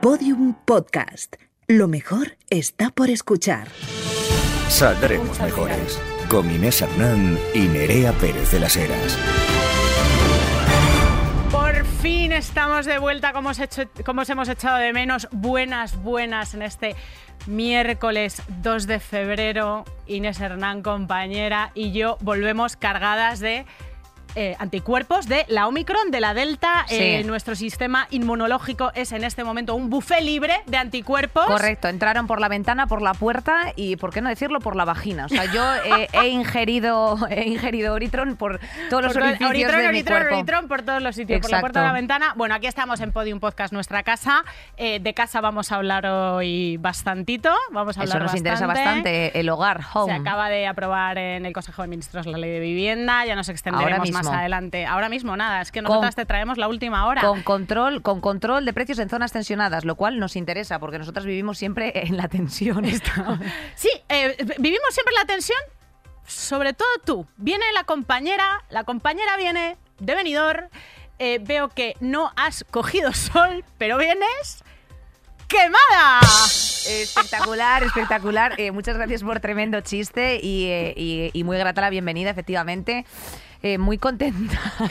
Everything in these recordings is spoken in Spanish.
Podium Podcast. Lo mejor está por escuchar. Saldremos mejores. Con Inés Hernán y Nerea Pérez de las Heras. Por fin estamos de vuelta, como os, hecho- como os hemos echado de menos. Buenas, buenas en este miércoles 2 de febrero. Inés Hernán, compañera, y yo volvemos cargadas de eh, anticuerpos de la Omicron, de la Delta. Sí. Eh, nuestro sistema inmunológico es en este momento un buffet libre de anticuerpos. Correcto, entraron por la ventana, por la puerta y, ¿por qué no decirlo, por la vagina? O sea, yo eh, he ingerido he ingerido Oritron por todos los Por orificios Oritrón, de mi Oritrón, cuerpo. Oritrón por todos los sitios, por la puerta de la ventana. Bueno, aquí estamos en Podium Podcast, nuestra casa. Eh, de casa vamos a hablar hoy bastantito. Vamos a hablar Eso nos interesa bastante. bastante, el hogar, home. Se acaba de aprobar en el Consejo de Ministros la ley de vivienda, ya nos extenderemos más mismo. adelante. Ahora mismo nada, es que Con- nosotras te traemos la última hora. Con control, con control de precios en zonas tensionadas, lo cual nos interesa porque nosotros vivimos siempre en la tensión. Sí, eh, vivimos siempre la tensión, sobre todo tú. Viene la compañera, la compañera viene de venidor. eh, veo que no has cogido sol, pero vienes quemada. Espectacular, espectacular. Eh, muchas gracias por tremendo chiste y, eh, y- y muy grata la bienvenida, efectivamente. Eh, muy contenta.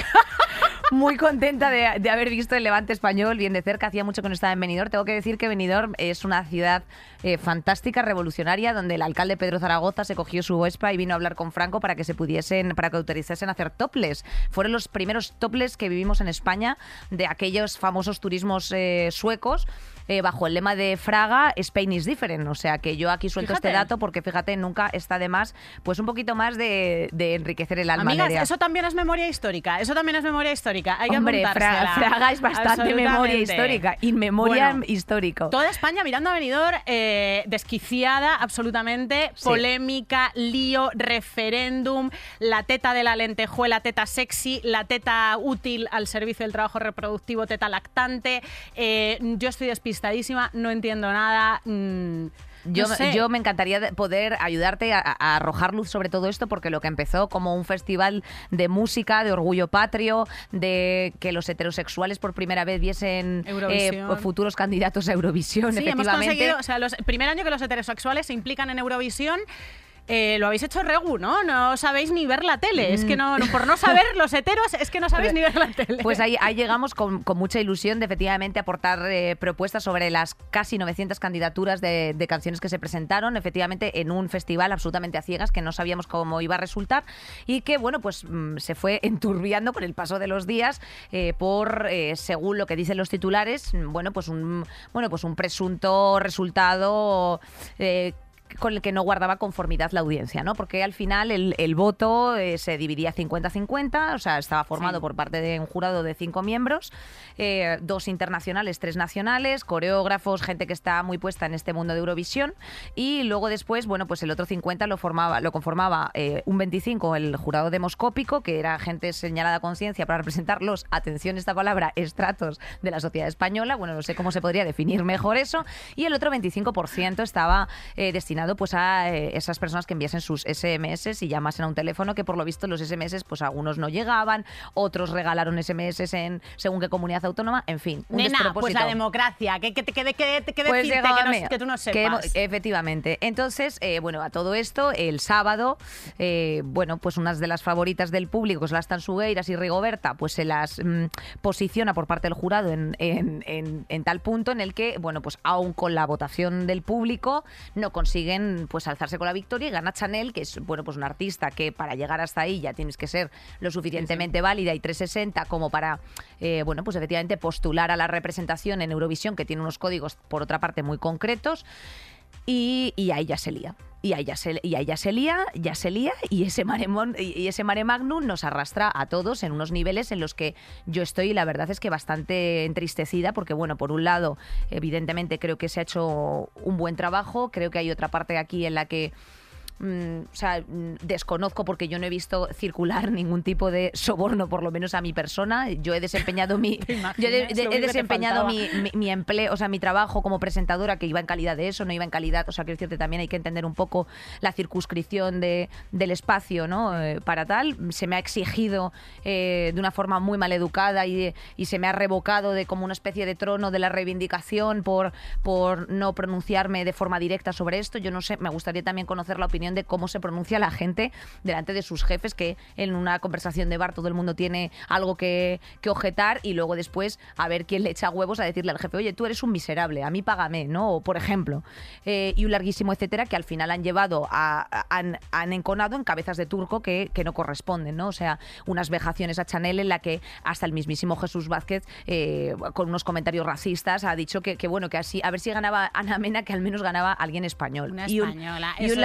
Muy contenta de, haber visto el Levante español bien de cerca. Hacía mucho que no estaba en Benidorm. Tengo que decir que Benidorm es una ciudad eh, fantástica, revolucionaria, donde el alcalde Pedro Zaragoza se cogió su Vespa y vino a hablar con Franco para que se pudiesen, para que autorizasen hacer toples. Fueron los primeros toples que vivimos en España de aquellos famosos turismos eh, suecos. Eh, bajo el lema de Fraga, Spain is different. O sea que yo aquí suelto Fíjate. este dato porque fíjate, nunca está de más, pues un poquito más de, de enriquecer el alma. Amigas, Nerea. eso también es memoria histórica. Eso también es memoria histórica. Hay Hombre. Fraga es bastante memoria histórica. In memoria Bueno, histórico. Toda España mirando a venidor, eh, desquiciada absolutamente, Sí. polémica, lío, referéndum, la teta de la lentejuela, teta sexy, la teta útil al servicio del trabajo reproductivo, teta lactante. Eh, yo estoy despistadísima, no entiendo nada. mm, Yo, no sé. yo me encantaría de- poder ayudarte a, a arrojar luz sobre todo esto, porque lo que empezó como un festival de música, de orgullo patrio, de que los heterosexuales por primera vez viesen eh, futuros candidatos a Eurovisión, Sí, hemos efectivamente. conseguido, o sea, los, el primer año que los heterosexuales se implican en Eurovisión. Eh, lo habéis hecho regu, ¿no? No sabéis ni ver la tele. Es que no, no- por no saber los heteros, es que no sabéis ni ver la tele. Pues ahí, ahí llegamos con, con mucha ilusión de efectivamente aportar eh, propuestas sobre las casi 900 candidaturas de, de canciones que se presentaron, efectivamente en un festival absolutamente a ciegas que no sabíamos cómo iba a resultar y que, bueno, pues mm, se fue enturbiando con el paso de los días eh, por, eh, según lo que dicen los titulares, mm, bueno, pues un, bueno, pues un presunto resultado con el que no guardaba conformidad la audiencia, ¿no? Porque al final el, el voto eh, se dividía 50-50, o sea, estaba formado Sí. por parte de un jurado de cinco miembros, eh, dos internacionales, tres nacionales, coreógrafos, gente que está muy puesta en este mundo de Eurovisión, y luego después, bueno, pues el otro 50 lo formaba, lo conformaba eh, un 25 el jurado demoscópico, que era gente señalada a conciencia para representar los, atención esta palabra, estratos de la sociedad española, bueno, no sé cómo se podría definir mejor eso, y el otro 25% estaba eh, destinado pues a eh, esas personas que enviasen sus SMS y llamasen a un teléfono que por lo visto los SMS pues algunos no llegaban, otros regalaron SMS en según qué comunidad autónoma, en fin, un Nena, pues la democracia. ¿Qué, qué, qué, qué, qué- qué Pues decirte que, llegame, no- que tú no que sepas? efectivamente. Entonces, eh, bueno, a todo esto, el sábado, eh, bueno, pues unas de las favoritas del público, que son las Tansugueiras y Rigoberta, pues se las mm, posiciona por parte del jurado en, en- en- en tal punto en el que, bueno, pues aún con la votación del público, no consiguen pues alzarse con la victoria y gana Chanel, que es, bueno, pues un artista que para llegar hasta ahí ya tienes que ser lo suficientemente válida y 360 como para, eh, bueno, pues efectivamente postular a la representación en Eurovisión, que tiene unos códigos, por otra parte, muy concretos. Y, ahí ya se lía. Y ahí ya se, y ahí ya se lía, ya se lía, y ese, mare, mon- y y ese mare magnum nos arrastra a todos en unos niveles en los que yo estoy, la verdad es que bastante entristecida, porque, bueno, por un lado, evidentemente creo que se ha hecho un buen trabajo, creo que hay otra parte aquí en la que mm, o sea, mm, desconozco porque yo no he visto circular ningún tipo de soborno, por lo menos a mi persona. Yo he desempeñado mi, yo de- Lo he desempeñado mi, mi, mi empleo, o sea, mi trabajo como presentadora, que iba en calidad de eso, no iba en calidad, o sea, quiero decirte, también hay que entender un poco la circunscripción de, del espacio, ¿no? Eh, para tal, se me ha exigido eh, de una forma muy mal educada y, y se me ha revocado de como una especie de trono de la reivindicación por, por no pronunciarme de forma directa sobre esto. Yo no sé, me gustaría también conocer la opinión de cómo se pronuncia la gente delante de sus jefes, que en una conversación de bar todo el mundo tiene algo que, que objetar y luego después a ver quién le echa huevos a decirle al jefe, oye, tú eres un miserable, a mí págame, ¿no? O, por ejemplo, eh, y un larguísimo etcétera que al final han llevado a, a- han, han enconado en cabezas de turco que, que no corresponden, ¿no? O sea, unas vejaciones a Chanel en la que hasta el mismísimo Jesús Vázquez, eh, con unos comentarios racistas, ha dicho que, que, bueno, que así, a ver si ganaba Ana Mena, que al menos ganaba alguien español. Una y un, española. y un es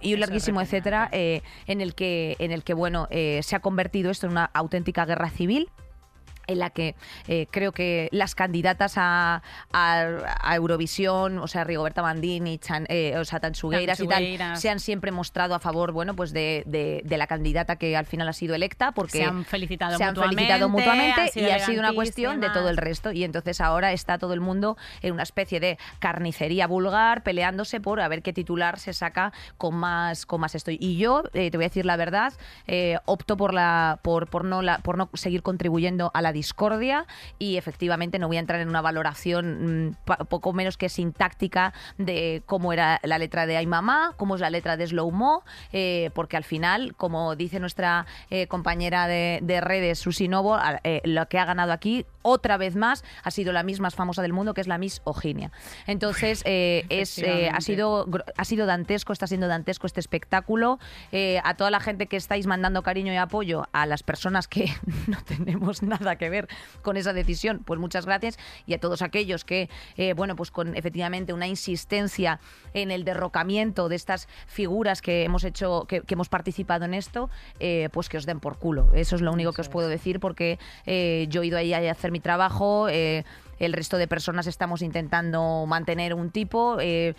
larguísimo, y un larguísimo etcétera, eh, en el que, en el que bueno, eh, se ha convertido esto en una auténtica guerra civil en la que eh, creo que las candidatas a, a- a Eurovisión, o sea, Rigoberta Bandini, Chan, eh, o sea, Tanchugueiras y tal, se han siempre mostrado a favor, bueno, pues de, de- de la candidata que al final ha sido electa, porque Se han felicitado se han mutuamente, felicitado mutuamente y ha sido una cuestión de todo el resto. Y entonces ahora está todo el mundo en una especie de carnicería vulgar, peleándose por a ver qué titular se saca con más, con más esto. Y yo, eh, te voy a decir la verdad, opto por la, por, por no la, por no seguir contribuyendo a la discordia y efectivamente no voy a entrar en una valoración mm, poco menos que sintáctica de cómo era la letra de Ay Mamá, cómo es la letra de Slow Mo, eh, porque al final, como dice nuestra eh, compañera de, de redes, Susi Novo, eh, lo que ha ganado aquí otra vez más ha sido la Miss más famosa del mundo, que es la Miss Oginia. Entonces, eh, es, eh, ha, sido, ha sido dantesco, está siendo dantesco este espectáculo. A toda la gente que estáis mandando cariño y apoyo, a las personas que no tenemos nada que ver con esa decisión, pues muchas gracias. Y a todos aquellos que, eh, bueno, pues con efectivamente una insistencia en el derrocamiento de estas figuras que hemos hecho, que, que hemos participado en esto, eh, pues que os den por culo. Eso es lo único que os puedo decir porque eh, yo he ido ahí a hacer mi trabajo. El resto de personas estamos intentando mantener un tipo eh,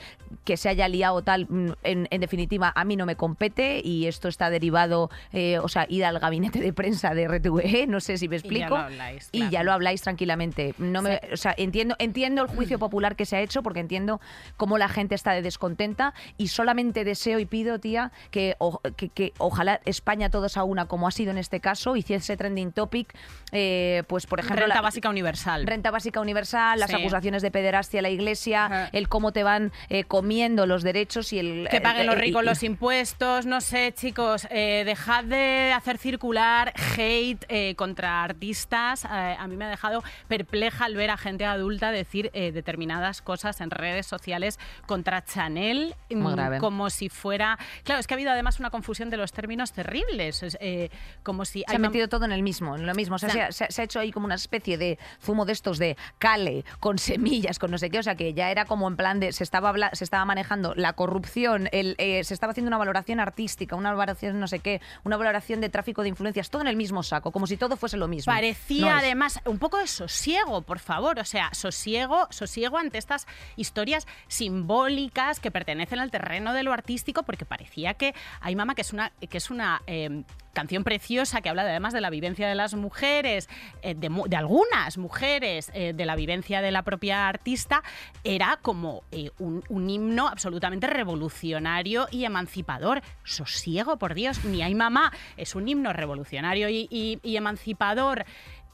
que se haya liado tal, mm, en, en definitiva, a mí no me compete y esto está derivado, eh, o sea, ir al gabinete de prensa de RTVE, no sé si me Y ya explico. lo habláis, Y ya claro. lo habláis tranquilamente. No me, o sea, entiendo, entiendo el juicio popular que se ha hecho porque entiendo cómo la gente está de descontenta y solamente deseo y pido, tía, que, o- que, que ojalá España todos a una, como ha sido en este caso, hiciese trending topic, eh, pues por ejemplo... Renta la- básica universal. Renta básica universal, las Sí. acusaciones de pederastia a la iglesia, Ajá. el cómo te van eh, comiendo los derechos y el... Que paguen los eh, ricos y- los impuestos, no sé, chicos, eh, dejad de hacer circular hate eh, contra artistas. Eh, a mí me ha dejado perpleja al ver a gente adulta decir eh, determinadas cosas en redes sociales contra Chanel, mm, como si fuera... Claro, es que ha habido además una confusión de los términos terribles, es, eh, como si... Se ha metido todo en el mismo, en lo mismo. O sea, O sea, se, ha- se ha- se ha hecho ahí como una especie de zumo de estos de cale, con semillas, con no sé qué. O sea, que ya era como en plan de. Se estaba, se estaba manejando la corrupción, el, eh, se estaba haciendo una valoración artística, una valoración no sé qué, una valoración de tráfico de influencias, todo en el mismo saco, como si todo fuese lo mismo. Parecía No además un poco de sosiego, por favor. O sea, sosiego, sosiego ante estas historias simbólicas que pertenecen al terreno de lo artístico, porque parecía que hay mamá que es una, que es una eh, canción preciosa que habla de- además de la vivencia de las mujeres, eh, de, algunas mujeres, eh, de la vivencia de la propia artista, era como eh, un, himno absolutamente revolucionario y emancipador. Sosiego, por Dios, ni hay mamá, es un himno revolucionario y, emancipador.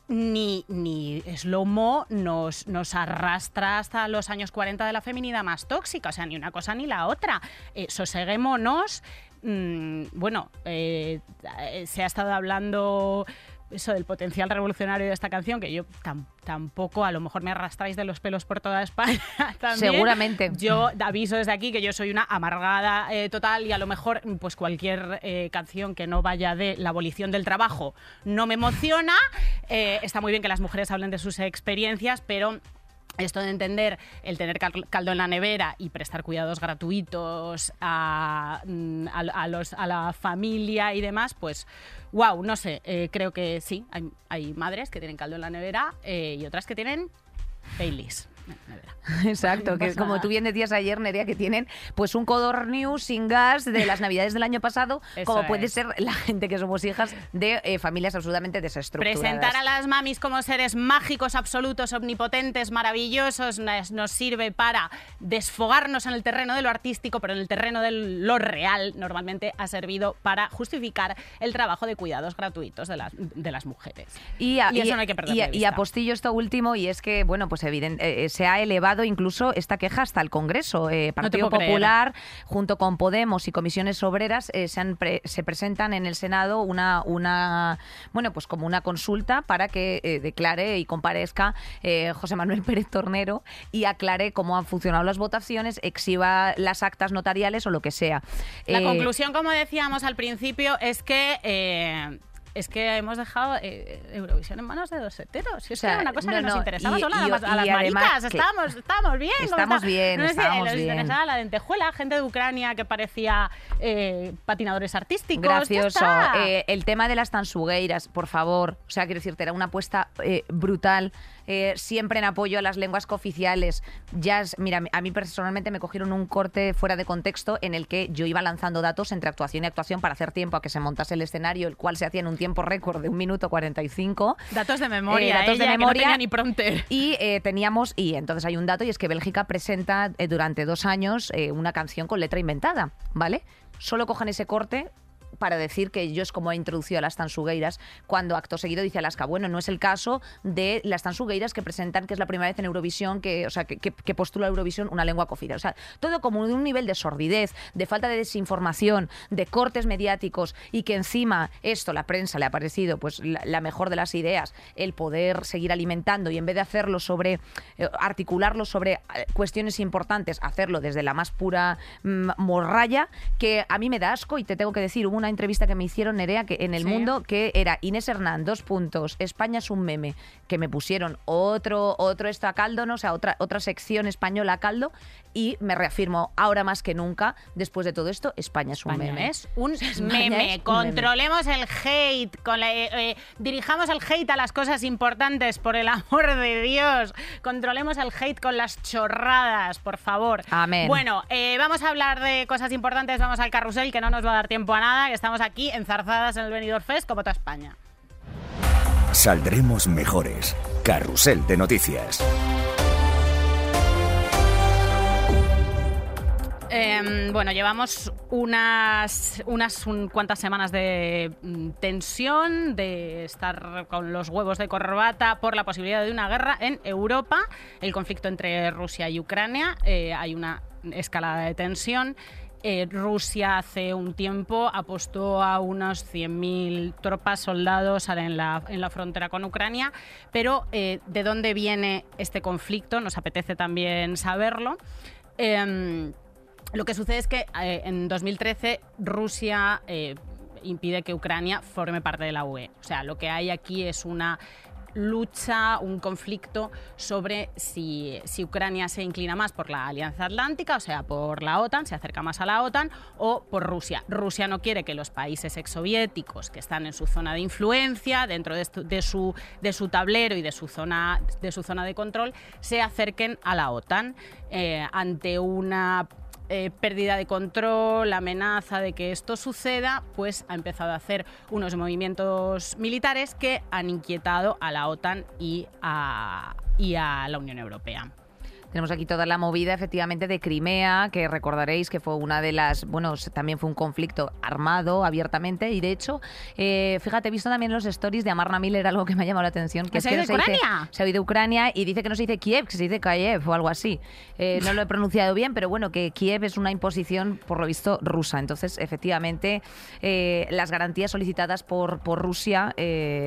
Ni, ni Slow Mo nos, nos arrastra hasta los años 40 de la feminidad más tóxica, o sea, ni una cosa ni la otra. Soseguémonos. Mm, bueno, eh, eh, se ha estado hablando eso del potencial revolucionario de esta canción, que yo tam- tampoco, a lo mejor me arrastráis de los pelos por toda España también. Seguramente. Yo aviso desde aquí que yo soy una amargada eh, total y a lo mejor pues cualquier eh, canción que no vaya de la abolición del trabajo no me emociona. Eh, está muy bien que las mujeres hablen de sus experiencias, pero esto de entender el tener cal- caldo en la nevera y prestar cuidados gratuitos a, mm, a la familia y demás, pues, wow, no sé, eh, creo que sí, hay, hay madres que tienen caldo en la nevera eh, y otras que tienen Baileys. Exacto, que como tú bien decías ayer, Nerea, que tienen pues un codorniu sin gas de las navidades del año pasado, como puede ser la gente que somos hijas de eh, familias absolutamente desestructuradas. Presentar a las mamis como seres mágicos, absolutos, omnipotentes, maravillosos, nos sirve para desfogarnos en el terreno de lo artístico, pero en el terreno de lo real normalmente ha servido para justificar el trabajo de cuidados gratuitos de las, de las mujeres. Y, eso no hay que perder y, y apostillo esto último, y es que, bueno, pues evidente, eh, se ha elevado incluso esta queja hasta el Congreso. Eh, Partido Popular, junto con Podemos y comisiones obreras, eh, se, se, presentan en el Senado una, una, bueno, pues como una consulta para que eh, declare y comparezca José Manuel Pérez Tornero y aclare cómo han funcionado las votaciones, exhiba las actas notariales o lo que sea. La conclusión, como decíamos al principio, es que es que hemos dejado eh, Eurovisión en manos de dos heteros. o sea, una cosa que nos interesaba solo a, las, maricas. Estábamos, estábamos bien. Estamos bien, no estábamos bien. interesaba la lentejuela, gente de Ucrania que parecía eh, patinadores artísticos. Gracioso. Eh, el tema de las tansugueiras, por favor. O sea, quiero decirte, era una apuesta brutal eh, siempre en apoyo a las lenguas cooficiales. Ya, mira, a mí personalmente me cogieron un corte fuera de contexto en el que yo iba lanzando datos entre actuación y actuación para hacer tiempo a que se montase el escenario, el cual se hacía en un tiempo récord de un minuto 45. Datos de memoria, eh, datos de memoria. ni prompter. Y eh, teníamos, y entonces hay un dato, y es que Bélgica presenta durante dos años una canción con letra inventada, ¿vale? Solo cojan ese corte, para decir que es como ha introducido a las tansugueiras, cuando acto seguido dice Alaska, bueno, no es el caso de las tansugueiras que presentan que es la primera vez en Eurovisión, que, o sea, que, postula Eurovisión una lengua cofida. O sea, todo como de un nivel de sordidez, de falta de desinformación, de cortes mediáticos y que encima esto, la prensa le ha parecido pues la, mejor de las ideas, el poder seguir alimentando y en vez de hacerlo sobre, eh, articularlo sobre eh, cuestiones importantes, hacerlo desde la más pura mm, morralla, que a mí me da asco y te tengo que decir, hubo entrevista que me hicieron, Nerea, que en el mundo, que era Inés Hernán, dos puntos, España es un meme, que me pusieron otro, otro esto a caldo, ¿no? o sea, otra, otra sección española a caldo, y me reafirmo ahora más que nunca, después de todo esto, España es un meme. Es un meme. Controlemos el hate, con eh, eh, dirijamos el hate a las cosas importantes, por el amor de Dios. Controlemos el hate con las chorradas, por favor. Amén. Bueno, eh, vamos a hablar de cosas importantes, vamos al carrusel, que no nos va a dar tiempo a nada, estamos aquí enzarzadas en el Benidorm Fest como toda España. Saldremos mejores. Carrusel de noticias. Em, bueno, llevamos unas, unas cuantas semanas de mm, tensión, de estar con los huevos de corbata por la posibilidad de una guerra en Europa, el conflicto entre Rusia y Ucrania. Eh, hay una escalada de tensión. Eh, Rusia hace un tiempo apostó a unos 100.000 tropas, soldados en la, en la frontera con Ucrania, pero eh, ¿de dónde viene este conflicto? Nos apetece también saberlo. Em, lo que sucede es que eh, en 2013 Rusia impide que Ucrania forme parte de la UE. O sea, lo que hay aquí es una lucha, un conflicto sobre si, Ucrania se inclina más por la Alianza Atlántica, o sea, por la OTAN, se acerca más a la OTAN, o por Rusia. Rusia no quiere que los países exsoviéticos que están en su zona de influencia, dentro de, su, de su tablero y de su, zona, de su zona de control, se acerquen a la OTAN eh, ante una eh, pérdida de control, la amenaza de que esto suceda, pues ha empezado a hacer unos movimientos militares que han inquietado a la OTAN y a, y a la Unión Europea. Tenemos aquí toda la movida, efectivamente, de Crimea, que recordaréis que fue una de las, bueno, también fue un conflicto armado abiertamente. Y de hecho, eh, fíjate, he visto también los stories de Amarna Miller, algo que me ha llamado la atención. Que ¿Se ha ido de Ucrania? se ha ido de Ucrania y dice que no se dice Kiev, que se dice Kiev o algo así. Eh, no lo he pronunciado bien, pero bueno, que Kiev es una imposición, por lo visto, rusa. Entonces, efectivamente, eh, las garantías solicitadas por, por Rusia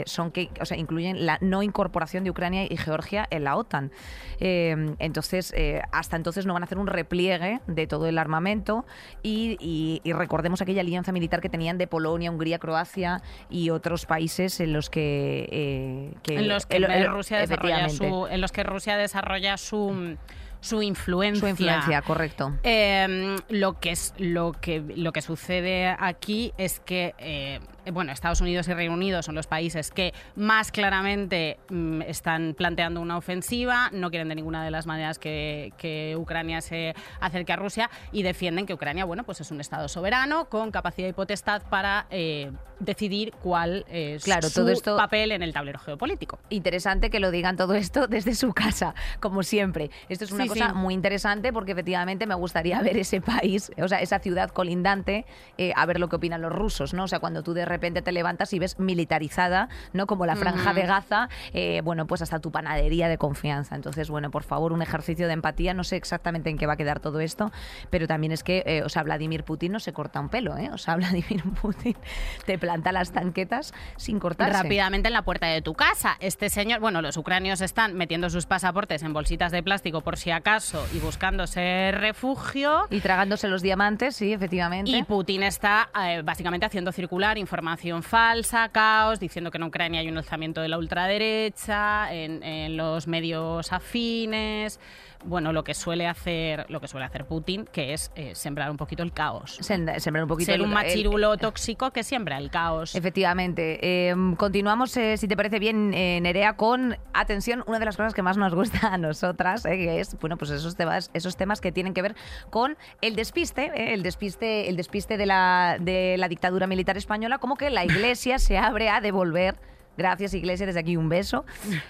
son que, o sea, incluyen la no incorporación de Ucrania y Georgia en la OTAN. entonces, eh, hasta entonces no van a hacer un repliegue de todo el armamento y, recordemos aquella alianza militar que tenían de Polonia, Hungría, Croacia y otros países en los que... Eh, en los que Rusia desarrolla su, en los que Rusia desarrolla su su influencia. Su influencia, correcto. Em, lo, que es, lo, que, lo que sucede aquí es que eh, eh, bueno, Estados Unidos y Reino Unido son los países que más claramente mm, están planteando una ofensiva, no quieren de ninguna de las maneras que, que Ucrania se acerque a Rusia y defienden que Ucrania, bueno, pues es un Estado soberano con capacidad y potestad para eh, decidir cuál es Claro, su todo esto- papel en el tablero geopolítico. Interesante que lo digan todo esto desde su casa, como siempre. Esto es una Sí, cosa sí. muy interesante porque efectivamente me gustaría ver ese país, o sea, esa ciudad colindante, eh, a ver lo que opinan los rusos, ¿no? O sea, cuando tú de repente te levantas y ves militarizada, ¿no? Como la franja de Gaza, eh, bueno, pues hasta tu panadería de confianza. Entonces, bueno, por favor, un ejercicio de empatía. No sé exactamente en qué va a quedar todo esto, pero también es que, eh, o sea, Vladimir Putin no se corta un pelo, ¿eh? O sea, Vladimir Putin te planta las tanquetas sin cortarse. rápidamente en la puerta de tu casa. Este señor, bueno, los ucranios están metiendo sus pasaportes en bolsitas de plástico por si acaso y buscándose refugio. Y tragándose los diamantes, sí, efectivamente. Y Putin está eh, básicamente haciendo circular información falsa, caos, diciendo que en Ucrania hay un alzamiento de la ultraderecha, en, en los medios afines. Bueno, lo que suele hacer, lo que suele hacer Putin, que es eh, sembrar un poquito el caos. Sem- sembrar un poquito Ser un el- machirulo tóxico que siembra el caos. Efectivamente. Eh, continuamos, eh, si te parece bien, eh, Nerea, con, atención, una de las cosas que más nos gusta a nosotras, que es, bueno, pues esos temas, esos temas que tienen que ver con el despiste, eh, el despiste, el despiste de la, de la dictadura militar española, como que la Iglesia se abre a devolver Gracias, Iglesia, desde aquí un beso.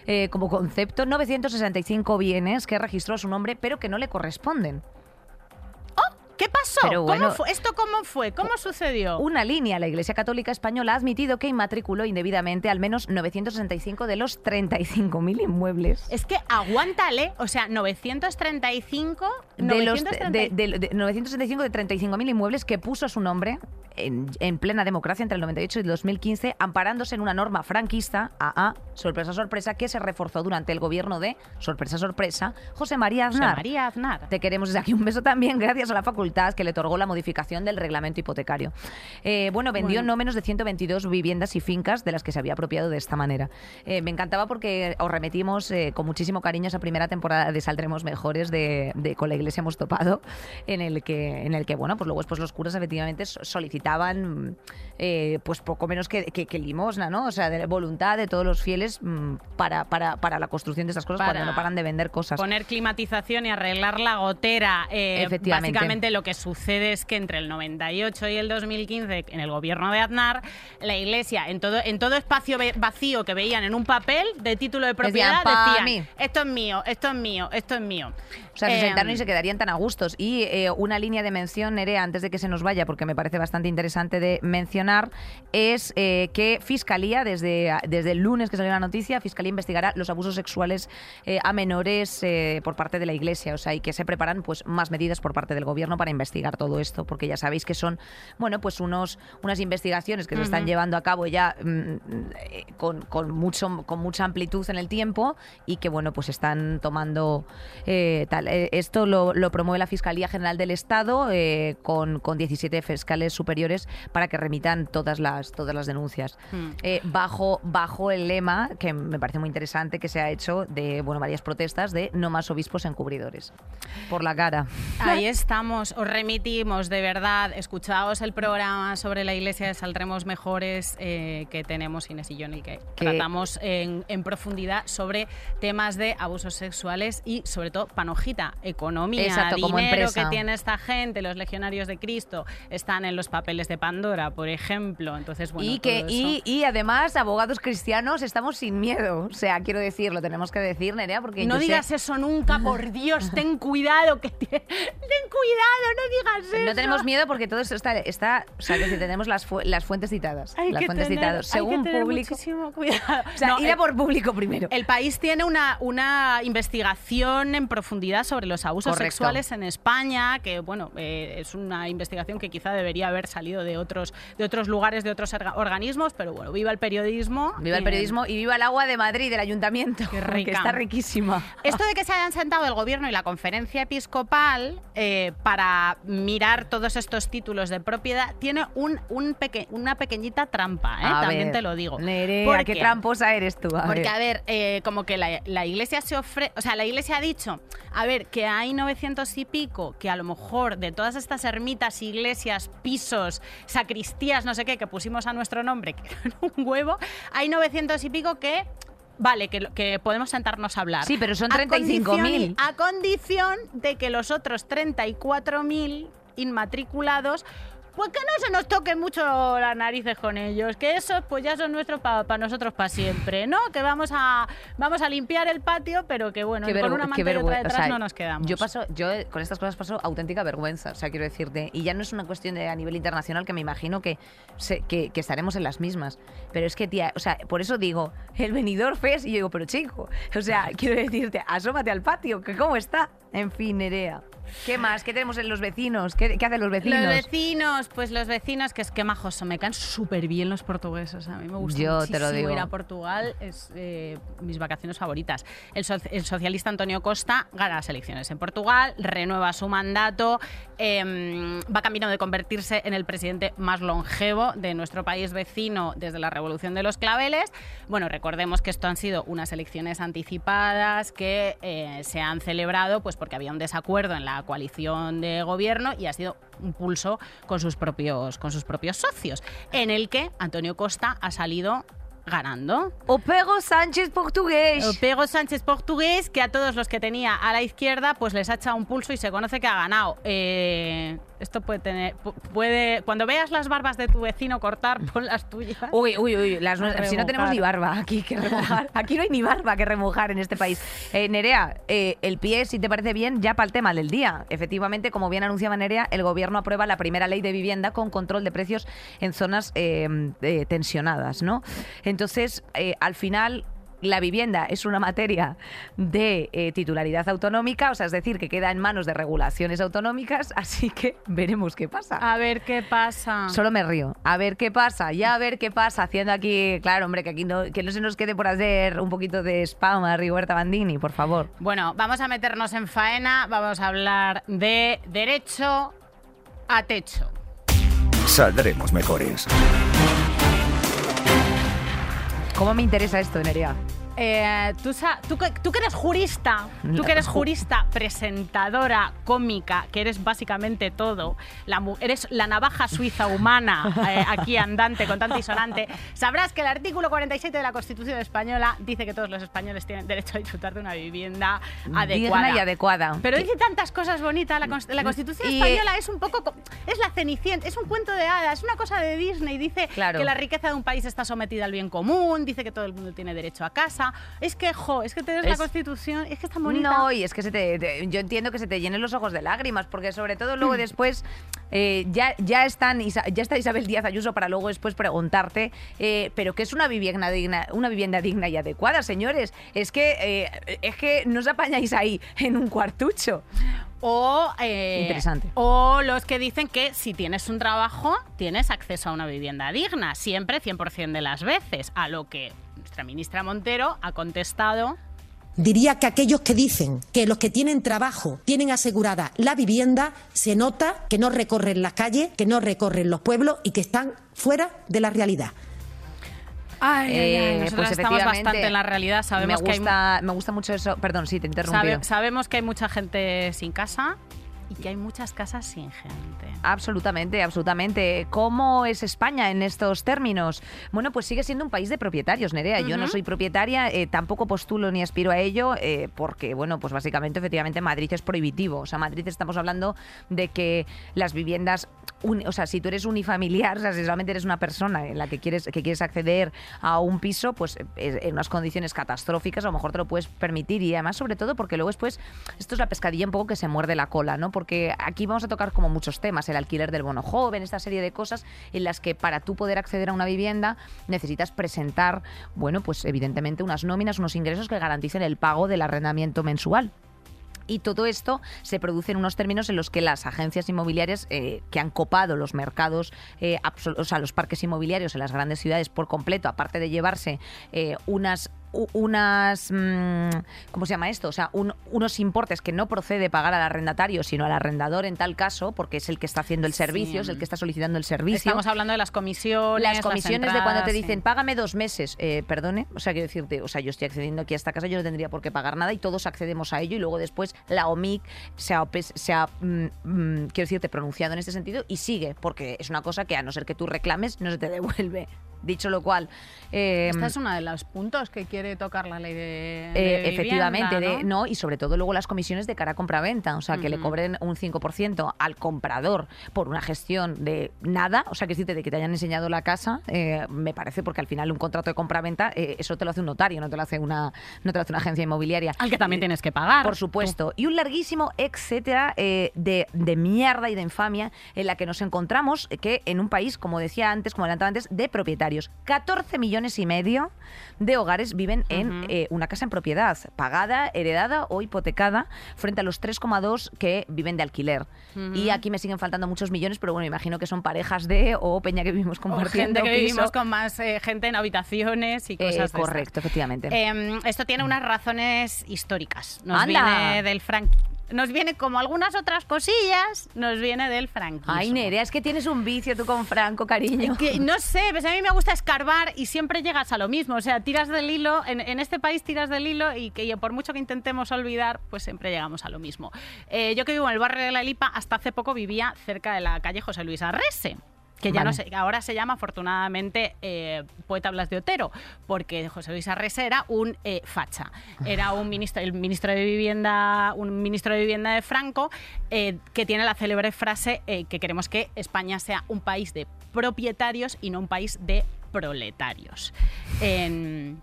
Eh, como concepto, 965 bienes que registró su nombre, pero que no le corresponden. ¿Qué pasó? Pero bueno- ¿Cómo fue? ¿Esto cómo fue? ¿Cómo sucedió? Una línea, la Iglesia Católica Española ha admitido que inmatriculó indebidamente al menos 965 de los 35.000 inmuebles. Es que aguántale, o sea, 935, De los 930 de, de- de 965 de 35.000 inmuebles que puso a su nombre en, en plena democracia entre el 98 y el 2015, amparándose en una norma franquista, AA, sorpresa, sorpresa, que se reforzó durante el gobierno de, sorpresa, sorpresa, José María José Aznar. María Aznar. Te queremos desde aquí un beso también, gracias a la facultad que le otorgó la modificación del reglamento hipotecario. Eh, bueno, vendió Bueno. no menos de 122 viviendas y fincas de las que se había apropiado de esta manera. Eh, me encantaba porque os remetimos eh, con muchísimo cariño esa primera temporada de Saldremos Mejores de, de Con la Iglesia hemos topado, en el que, en el que bueno, pues luego después los curas efectivamente so- solicitaban eh, pues poco menos que, que- que limosna, ¿no? O sea, de voluntad de todos los fieles mm, para, para, para la construcción de estas cosas Para cuando no paran de vender cosas. Poner climatización y arreglar la gotera. Efectivamente. Básicamente lo que sucede es que entre el 98 y el 2015, en el gobierno de Aznar, la iglesia, en todo, en todo espacio vacío que veían en un papel de título de propiedad, "Pa' decían, mí". esto es mío, esto es mío, esto es mío. O sea, se Eh, sentaron y se quedarían tan a gustos. Y eh, una línea de mención, Nerea, antes de que se nos vaya, porque me parece bastante interesante de mencionar, es eh, que Fiscalía, desde, desde el lunes que salió la noticia, Fiscalía investigará los abusos sexuales eh, a menores por parte de la Iglesia. O sea, y que se preparan pues más medidas por parte del Gobierno para investigar todo esto, porque ya sabéis que son, bueno, pues unos, unas investigaciones que se están llevando a cabo ya mm, eh, con, con mucho, con mucha amplitud en el tiempo y que, bueno, pues están tomando eh, tal. Eh, esto lo, lo promueve la Fiscalía General del Estado eh, con, con 17 fiscales superiores para que remitan todas las, todas las denuncias. Mm. Eh, bajo, bajo el lema, que me parece muy interesante, que se ha hecho de bueno, varias protestas de no más obispos encubridores. Por la cara. Ahí estamos, os remitimos, de verdad, escuchaos el programa sobre la iglesia de Saldremos Mejores eh, que tenemos Inés y yo en el que tratamos en, en profundidad sobre temas de abusos sexuales y sobre todo panojita, economía, Exacto, como dinero empresa. que tiene esta gente, los legionarios de Cristo están en los papeles de Pandora, por ejemplo, entonces bueno, y, que, y, y además, abogados cristianos, estamos sin miedo. O sea, quiero decir, lo tenemos que decir, Nerea, porque no yo sé- digas eso nunca, por Dios, ten cuidado, que tie- ten cuidado, no digas eso. No tenemos miedo porque todo esto está, está o sea, que si tenemos las, fu- las fuentes citadas. Hay las que fuentes tener- citadas. hay que Según tener público. muchísimo cuidado. O sea, No, ir el- a por público primero. El país tiene una, una investigación en profundidad sobre los abusos Correcto. sexuales en España, que bueno, eh, es una investigación que quizá debería haber salido de otros, de otros lugares, de otros orga- organismos, pero bueno, viva el periodismo. Viva el periodismo y viva el agua de Madrid, del ayuntamiento. Qué Que rica. está riquísima. Esto de que se hayan sentado el gobierno y la conferencia episcopal eh, para para mirar todos estos títulos de propiedad tiene un, un peque- una pequeñita trampa, ¿eh? A también ver, te lo digo. Nerea, ¿Por qué qué? tramposa eres tú. a Porque, ver. a ver, eh, como que la, la iglesia se ofrece, o sea, la iglesia ha dicho, a ver, que hay 900 y pico, que a lo mejor de todas estas ermitas, iglesias, pisos, sacristías, no sé qué, que pusimos a nuestro nombre, que eran un huevo, hay 900 y pico que... Vale, que, que podemos sentarnos a hablar. Sí, pero son A 35.000. condición- A condición de que los otros 34.000 inmatriculados, pues que no se nos toque mucho las narices con ellos, que esos pues ya son nuestros para nosotros para siempre, ¿no? Que vamos a vamos a limpiar el patio, pero que bueno, con una manta y otra detrás O sea, no nos quedamos. Yo paso, yo con estas cosas paso auténtica vergüenza, o sea, quiero decirte. Y ya no es una cuestión de a nivel internacional que me imagino que, se- que, que estaremos en las mismas. Pero es que, tía, o sea, por eso digo, el venidor Fest, y yo digo, pero chico, o sea, quiero decirte, asómate al patio, que cómo está. En fin, Nerea. ¿Qué más? ¿Qué tenemos en los vecinos? ¿Qué, qué hacen los vecinos? Los vecinos, pues los vecinos, que es que majos son, me caen súper bien los portugueses. A mí me gusta Yo te lo muchísimo digo. ir a Portugal, es eh, mis vacaciones favoritas. El, so- el socialista Antonio Costa gana las elecciones en Portugal, renueva su mandato, em, va camino de convertirse en el presidente más longevo de nuestro país vecino desde la Revolución de los Claveles. Bueno, recordemos que esto han sido unas elecciones anticipadas que eh, se han celebrado pues porque había un desacuerdo en la coalición de gobierno y ha sido un pulso con sus propios, con sus propios socios, en el que Antonio Costa ha salido ganando. O Pedro Sánchez portugués. El Pedro Sánchez portugués, que a todos los que tenía a la izquierda, pues les ha echado un pulso y se conoce que ha ganado. Eh, esto puede tener. pu- puede Cuando veas las barbas de tu vecino cortar, pon las tuyas. Uy, uy, uy, las si no tenemos ni barba aquí que remojar. Aquí no hay ni barba que remojar en este país. Eh, Nerea, eh, el pie, si te parece bien, ya para el tema del día. Efectivamente, como bien anunciaba Nerea, el gobierno aprueba la primera ley de vivienda con control de precios en zonas eh, eh, tensionadas, ¿no? Entonces, al final. La vivienda es una materia de eh, titularidad autonómica, o sea, es decir, que queda en manos de regulaciones autonómicas, así que veremos qué pasa. A ver qué pasa. Solo me río. A ver qué pasa, ya a ver qué pasa. Haciendo aquí, claro, hombre, que aquí no, que no se nos quede por hacer un poquito de spam a Rigoberta Bandini, por favor. Bueno, vamos a meternos en faena, vamos a hablar de derecho a techo. Saldremos mejores. ¿Cómo me interesa esto, Nerea? Eh, tú, tú tú que eres jurista, tú que eres Ju- jurista, presentadora, cómica, que eres básicamente todo, la, eres la navaja suiza humana eh, aquí andante, contante y sonante, sabrás que el artículo 47 de la Constitución española dice que todos los españoles tienen derecho a disfrutar de una vivienda adecuada. Digna y adecuada. Pero dice tantas cosas bonitas. La, la Constitución Y, española es un poco. co- Es la cenicienta, es un cuento de hadas, es una cosa de Disney. Dice Claro. que la riqueza de un país está sometida al bien común, dice que todo el mundo tiene derecho a casa. Es que, jo, es que te des la Constitución, es que está bonita. No, y es que se te, te- yo entiendo que se te llenen los ojos de lágrimas, porque sobre todo luego después eh, ya, ya, están, ya está Isabel Díaz Ayuso para luego después preguntarte, eh, pero ¿qué es una vivienda digna, una vivienda digna y adecuada, señores? Es que, eh, es que no os apañáis ahí en un cuartucho. O, eh, Interesante. o los que dicen que si tienes un trabajo, tienes acceso a una vivienda digna, siempre 100% de las veces. A lo que nuestra ministra Montero ha contestado. Diría que aquellos que dicen que los que tienen trabajo tienen asegurada la vivienda, se nota que no recorren las calles, que no recorren los pueblos y que están fuera de la realidad. Ay, ay, ay, Eh, pues estamos bastante en la realidad. Sabemos me que hay gusta, me gusta mucho eso. Perdón, sí, te interrumpí. Sabe- sabemos que hay mucha gente sin casa y que hay muchas casas sin gente. Absolutamente, absolutamente. ¿Cómo es España en estos términos? Bueno, pues sigue siendo un país de propietarios, Nerea. Yo no soy propietaria, eh, tampoco postulo ni aspiro a ello, eh, porque, bueno, pues básicamente, efectivamente, Madrid es prohibitivo. O sea, Madrid estamos hablando de que las viviendas, o sea, si tú eres unifamiliar, o sea, si solamente eres una persona en la que quieres, que quieres acceder a un piso, pues eh, en unas condiciones catastróficas, a lo mejor te lo puedes permitir. Y además, sobre todo, porque luego después, esto es la pescadilla un poco que se muerde la cola, ¿no? Porque aquí vamos a tocar como muchos temas, el alquiler del bono joven, esta serie de cosas en las que para tú poder acceder a una vivienda necesitas presentar, bueno, pues evidentemente unas nóminas, unos ingresos que garanticen el pago del arrendamiento mensual. Y todo esto se produce en unos términos en los que las agencias inmobiliarias eh, que han copado los mercados, eh, o sea, los parques inmobiliarios en las grandes ciudades por completo, aparte de llevarse eh, unas unas, mm, ¿cómo se llama esto? O sea, un- unos importes que no procede pagar al arrendatario, sino al arrendador en tal caso, porque es el que está haciendo el servicio, es el que está solicitando el servicio. Estamos hablando de las comisiones. las comisiones de cuando te sí. dicen págame dos meses, eh, perdone, o sea, quiero decirte, o sea, yo estoy accediendo aquí a esta casa, yo no tendría por qué pagar nada y todos accedemos a ello y luego después la OMIC se ha, se ha mm, mm, quiero decirte, pronunciado en este sentido y sigue, porque es una cosa que a no ser que tú reclames, no se te devuelve. Dicho lo cual, eh, Esta es uno de los puntos que quiere tocar la ley de. eh, de efectivamente, de- ¿no? y sobre todo luego las comisiones de cara a compraventa, o sea, que le cobren un 5% al comprador por una gestión de nada, o sea, que decirte de que te hayan enseñado la casa, eh, me parece porque al final un contrato de compraventa eh, eso te lo hace un notario, no te lo hace una no te lo hace una agencia inmobiliaria. Al que también tienes que pagar. Por supuesto. Y un larguísimo etcétera de, de mierda y de infamia en la que nos encontramos, que en un país, como decía antes, como adelantaba antes, de propietarios. 14 millones y medio de hogares viven en eh, una casa en propiedad, pagada, heredada o hipotecada, frente a los 3,2 que viven de alquiler. Y aquí me siguen faltando muchos millones, pero bueno, imagino que son parejas de o peña que vivimos O compartiendo gente que piso. vivimos con más eh, gente en habitaciones y Eh, cosas de estas. correcto, efectivamente. Em, esto tiene unas razones históricas. Nos Anda. viene del frank nos viene como algunas otras cosillas, nos viene del franquismo. Ay, Nerea, es que tienes un vicio tú con Franco, cariño. Que no sé, pues a mí me gusta escarbar y siempre llegas a lo mismo. O sea, tiras del hilo, en, en este país tiras del hilo y que por mucho que intentemos olvidar, pues siempre llegamos a lo mismo. Eh, yo que vivo en el barrio de La Lipa, hasta hace poco vivía cerca de la calle José Luis Arrese. Que ya no sé, ahora se llama afortunadamente eh, Poeta Blas de Otero, porque José Luis Arrese era un eh, facha, era un ministro, el ministro de Vivienda, un ministro de Vivienda de Franco, eh, que tiene la célebre frase que queremos que España sea un país de propietarios y no un país de proletarios. En-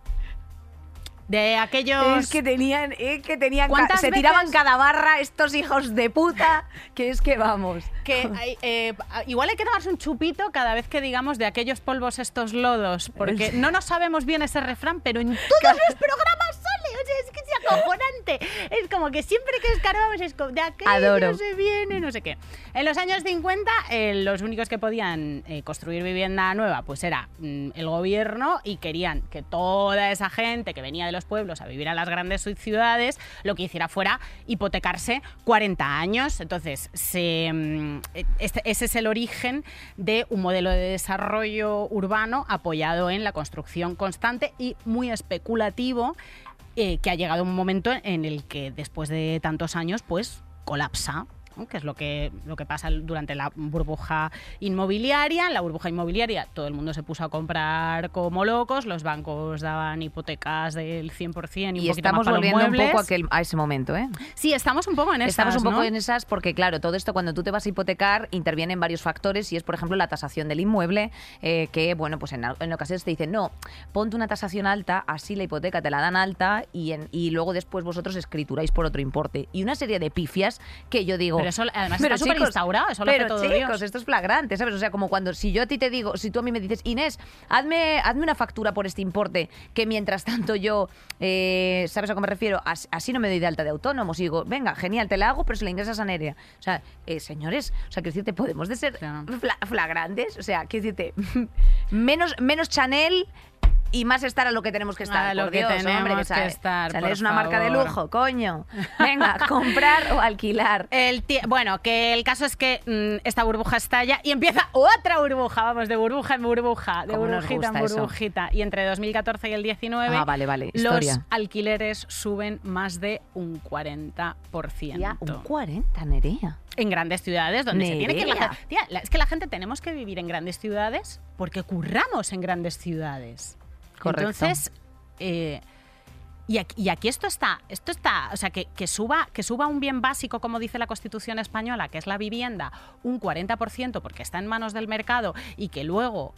de aquellos Es que tenían, es que tenían, ¿Cuántas se veces? tiraban cada barra estos hijos de puta, que es que vamos. que hay, eh, igual hay que tomarse un chupito cada vez que digamos de aquellos polvos estos lodos, porque no nos sabemos bien ese refrán, pero en todos los programas sale, o sea, es que es acojonante. Es como que siempre que escarbamos es como de aquello Adoro. se viene, no sé qué. En los años 50, eh, los únicos que podían eh, construir vivienda nueva, pues era mm, el gobierno y querían que toda esa gente que venía de los pueblos a vivir a las grandes ciudades, lo que hiciera fuera hipotecarse 40 años. Entonces, se, mm, este- ese es el origen de un modelo de desarrollo urbano apoyado en la construcción constante y muy especulativo, eh, que ha llegado un momento en el que después de tantos años, pues colapsa. ¿No? que es lo que, lo que pasa durante la burbuja inmobiliaria. En la burbuja inmobiliaria todo el mundo se puso a comprar como locos, los bancos daban hipotecas del 100% y, un Y poquito estamos más para los volviendo un poco a, aquel- a ese momento, ¿eh? Sí, estamos un poco en esas, Estamos un poco ¿no? en esas porque, claro, todo esto cuando tú te vas a hipotecar intervienen varios factores y es, por ejemplo, la tasación del inmueble, eh, que, bueno, pues en, en ocasiones te dicen, no, ponte una tasación alta, así la hipoteca te la dan alta y, en- y luego después vosotros escrituráis por otro importe. Y una serie de pifias que yo digo... Pero eso además Pero, está súper instaurado, eso lo hace pero todo chicos, Dios. esto es flagrante, ¿sabes? O sea, como cuando si yo a ti te digo, si tú a mí me dices, Inés, hazme, hazme una factura por este importe, que mientras tanto yo, eh, ¿sabes a qué me refiero? As- así no me doy de alta de autónomos. Y digo, venga, genial, te la hago, pero se la ingresas a Nerea. O sea, eh, señores, o sea, quiero decirte, podemos de ser Claro. fla- flagrantes. O sea, quiero decirte, menos, menos Chanel. Y más estar a lo que tenemos que estar. A lo por que Dios, tenemos hombre, que estar, por es una marca de lujo, coño. Venga, comprar o alquilar. El bueno, que el caso es que mm, esta burbuja estalla y empieza otra burbuja, vamos, de burbuja en burbuja, de ¿Cómo nos burbujita en eso? burbujita. Y entre 2014 y el 19, Ah, vale, vale, los alquileres suben más de un 40%. Tía, un 40, Nerea. En grandes ciudades donde se tiene que la. Tía, la- es que la gente tenemos que vivir en grandes ciudades porque curramos en grandes ciudades. Correcto. Entonces, eh, y aquí, y aquí esto está, esto está, o sea, que, que suba, que suba un bien básico, como dice la Constitución española, que es la vivienda, un 40% porque está en manos del mercado y que luego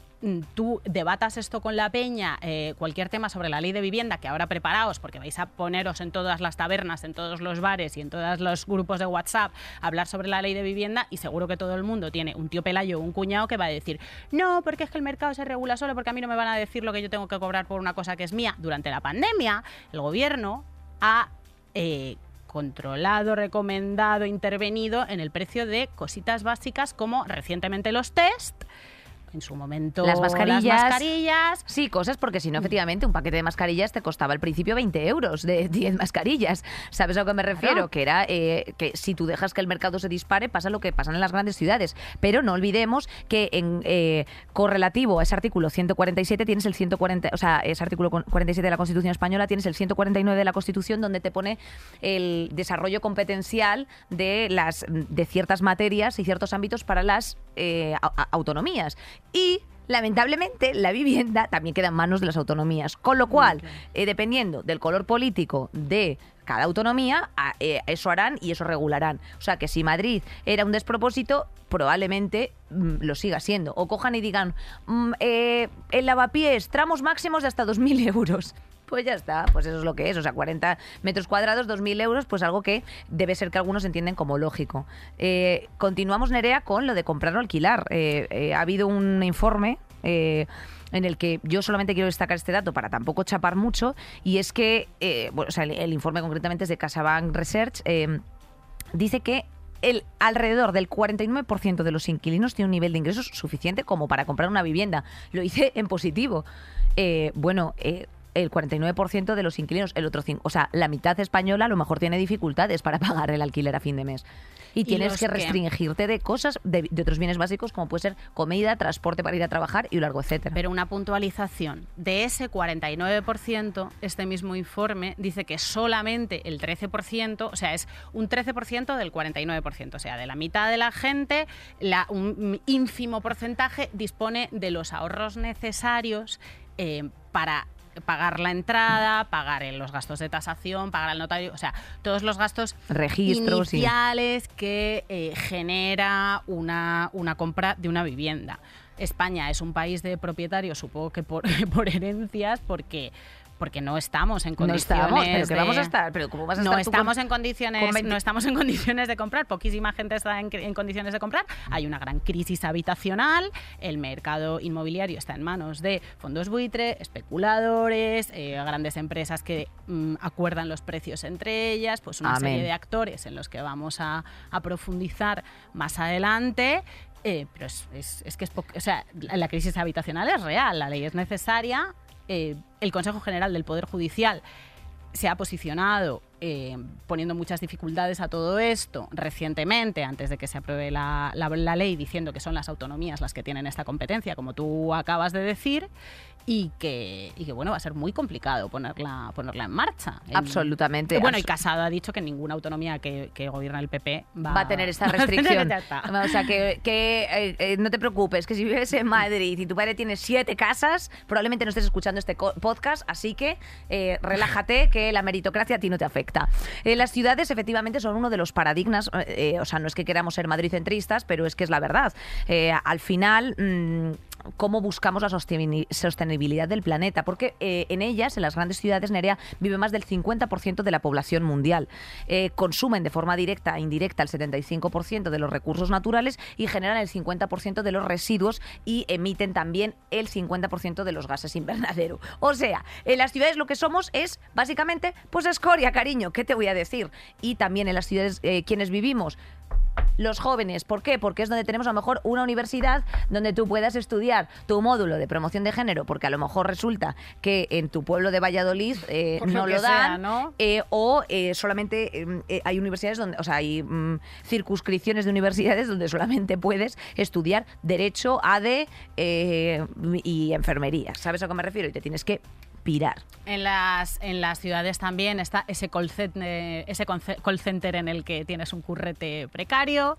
tú debatas esto con la peña, eh, cualquier tema sobre la ley de vivienda, que ahora preparaos porque vais a poneros en todas las tabernas, en todos los bares y en todos los grupos de WhatsApp a hablar sobre la ley de vivienda y seguro que todo el mundo tiene un tío pelayo o un cuñado que va a decir, no, porque es que el mercado se regula solo, porque a mí no me van a decir lo que yo tengo que cobrar por una cosa que es mía. Durante la pandemia, el gobierno ha... eh, controlado, recomendado, intervenido en el precio de cositas básicas como recientemente los test, en su momento Las mascarillas. mascarillas. Sí, cosas porque si no, efectivamente, un paquete de mascarillas te costaba al principio 20 euros de 10 mascarillas. ¿Sabes a lo que me refiero? Claro. Que era eh, que si tú dejas que el mercado se dispare, pasa lo que pasa en las grandes ciudades. Pero no olvidemos que en eh, correlativo a ese artículo 147 tienes el 140, o sea, ese artículo 47 de la Constitución española tienes el 149 de la Constitución donde te pone el desarrollo competencial de las de ciertas materias y ciertos ámbitos para las eh, autonomías. Y lamentablemente la vivienda también queda en manos de las autonomías. Con lo cual, eh, dependiendo del color político de cada autonomía, a- eh, eso harán y eso regularán. O sea que si Madrid era un despropósito, probablemente mm, lo siga siendo. O cojan y digan, mm, eh, el lavapiés, tramos máximos de hasta 2.000 euros. Pues ya está, pues eso es lo que es. O sea, 40 metros cuadrados, 2.000 euros, pues algo que debe ser que algunos entienden como lógico. Eh, continuamos, Nerea, con lo de comprar o alquilar. Eh, eh, ha habido un informe en el que yo solamente quiero destacar este dato para tampoco chapar mucho, y es que, o sea, el, informe concretamente es de CasaBank Research, dice que el alrededor del 49% de los inquilinos tiene un nivel de ingresos suficiente como para comprar una vivienda. Lo hice en positivo. Bueno, eh, el 49% de los inquilinos, el otro cin- o sea, la mitad española a lo mejor tiene dificultades para pagar el alquiler a fin de mes. Y tienes que que- restringirte de cosas, de, de otros bienes básicos como puede ser comida, transporte para ir a trabajar y largo, etcétera. Pero una puntualización. De ese 49%, este mismo informe dice que solamente el 13%, o sea, es un 13% del 49%, o sea, de la mitad de la gente, la- un ínfimo porcentaje dispone de los ahorros necesarios eh, para pagar la entrada, pagar los gastos de tasación, pagar al notario, o sea, todos los gastos Registros que eh, genera una, una compra de una vivienda. España es un país de propietarios, supongo que por, por herencias, porque porque no estamos en no condiciones estamos, pero que de- vamos a estar, pero cómo vas a no estar estamos con- en condiciones con 20 no estamos en condiciones de comprar poquísima gente está en, en condiciones de comprar hay una gran crisis habitacional el mercado inmobiliario está en manos de fondos buitre especuladores eh, grandes empresas que mm, acuerdan los precios entre ellas pues una Amén. serie de actores en los que vamos a, a profundizar más adelante eh, pero es, es- es que es o sea, la la crisis habitacional es real, la ley es necesaria. Eh, el Consejo General del Poder Judicial se ha posicionado eh, poniendo muchas dificultades a todo esto recientemente, antes de que se apruebe la, ley, diciendo que son las autonomías las que tienen esta competencia, como tú acabas de decir, y que, y que bueno, va a ser muy complicado ponerla, ponerla en marcha. En- Absolutamente. Bueno, y Casado ha dicho que ninguna autonomía que, que gobierna el PP va, va a tener esta tener- restricción. O sea, que, que, eh, eh, no te preocupes, que si vives en Madrid y tu padre tiene siete casas, probablemente no estés escuchando este podcast, así que eh, relájate, que la meritocracia a ti no te afecta. Las ciudades efectivamente son uno de los paradigmas, o sea, no es que queramos ser madricentristas, pero es que es la verdad. Al final... mm, cómo buscamos la sosteni- sostenibilidad del planeta, porque eh, en ellas, en las grandes ciudades, Nerea, vive más del 50% de la población mundial. Eh, consumen de forma directa e indirecta el 75% de los recursos naturales y generan el 50% de los residuos y emiten también el 50% de los gases invernadero. O sea, en las ciudades lo que somos es básicamente pues escoria, cariño, ¿qué te voy a decir? Y también en las ciudades eh, quienes vivimos los jóvenes. ¿Por qué? Porque es donde tenemos a lo mejor una universidad donde tú puedas estudiar tu módulo de promoción de género, porque a lo mejor resulta que en tu pueblo de Valladolid eh, lo no lo sea, dan, ¿no? eh, o eh, solamente eh, hay universidades donde, o sea, hay mm, circunscripciones de universidades donde solamente puedes estudiar derecho, ADE eh, y enfermería. ¿Sabes a qué me refiero? Y te tienes que En las, en las ciudades también está ese call, center, ese conce- call center en el que tienes un currete precario,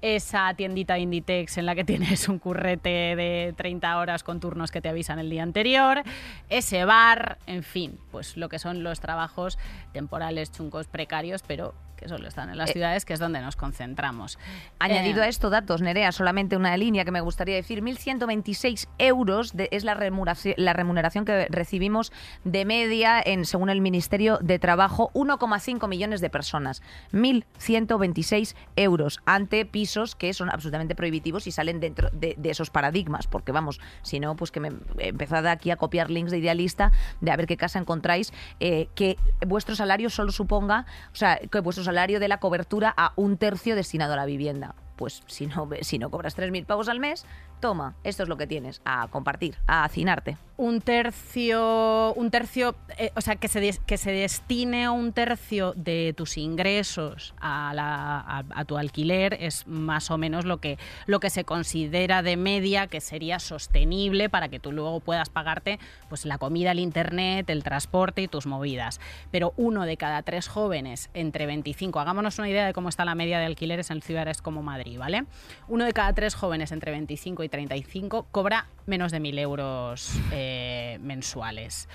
esa tiendita Inditex en la que tienes un currete de 30 horas con turnos que te avisan el día anterior, ese bar, en fin, pues lo que son los trabajos temporales, chungos, precarios, pero que solo están en las Eh, ciudades, que es donde nos concentramos. Añadido Eh, a esto, datos, Nerea, solamente una línea que me gustaría decir, 1.126 euros de- es la remuneración, la remuneración que recibimos de media, en según el Ministerio de Trabajo, 1,5 millones de personas. 1.126 euros ante pisos que son absolutamente prohibitivos y salen dentro de, esos paradigmas, porque vamos, si no, pues que me empezad aquí a copiar links de idealista de a ver qué casa encontráis, eh, que vuestro salario solo suponga, o sea, que vuestro salario de la cobertura a un tercio destinado a la vivienda. pues si no, si no cobras 3.000 pavos al mes, toma, esto es lo que tienes, a compartir, a hacinarte. Un tercio, un tercio, eh, o sea, que se, que se destine un tercio de tus ingresos a, la- a tu alquiler es más o menos lo que, lo que se considera de media que sería sostenible para que tú luego puedas pagarte pues, la comida, el internet, el transporte y tus movidas. Pero uno de cada tres jóvenes entre 25, hagámonos una idea de cómo está la media de alquileres en ciudades como Madrid, ¿vale? Uno de cada tres jóvenes entre 25 y 35 cobra menos de 1.000 euros eh, mensuales.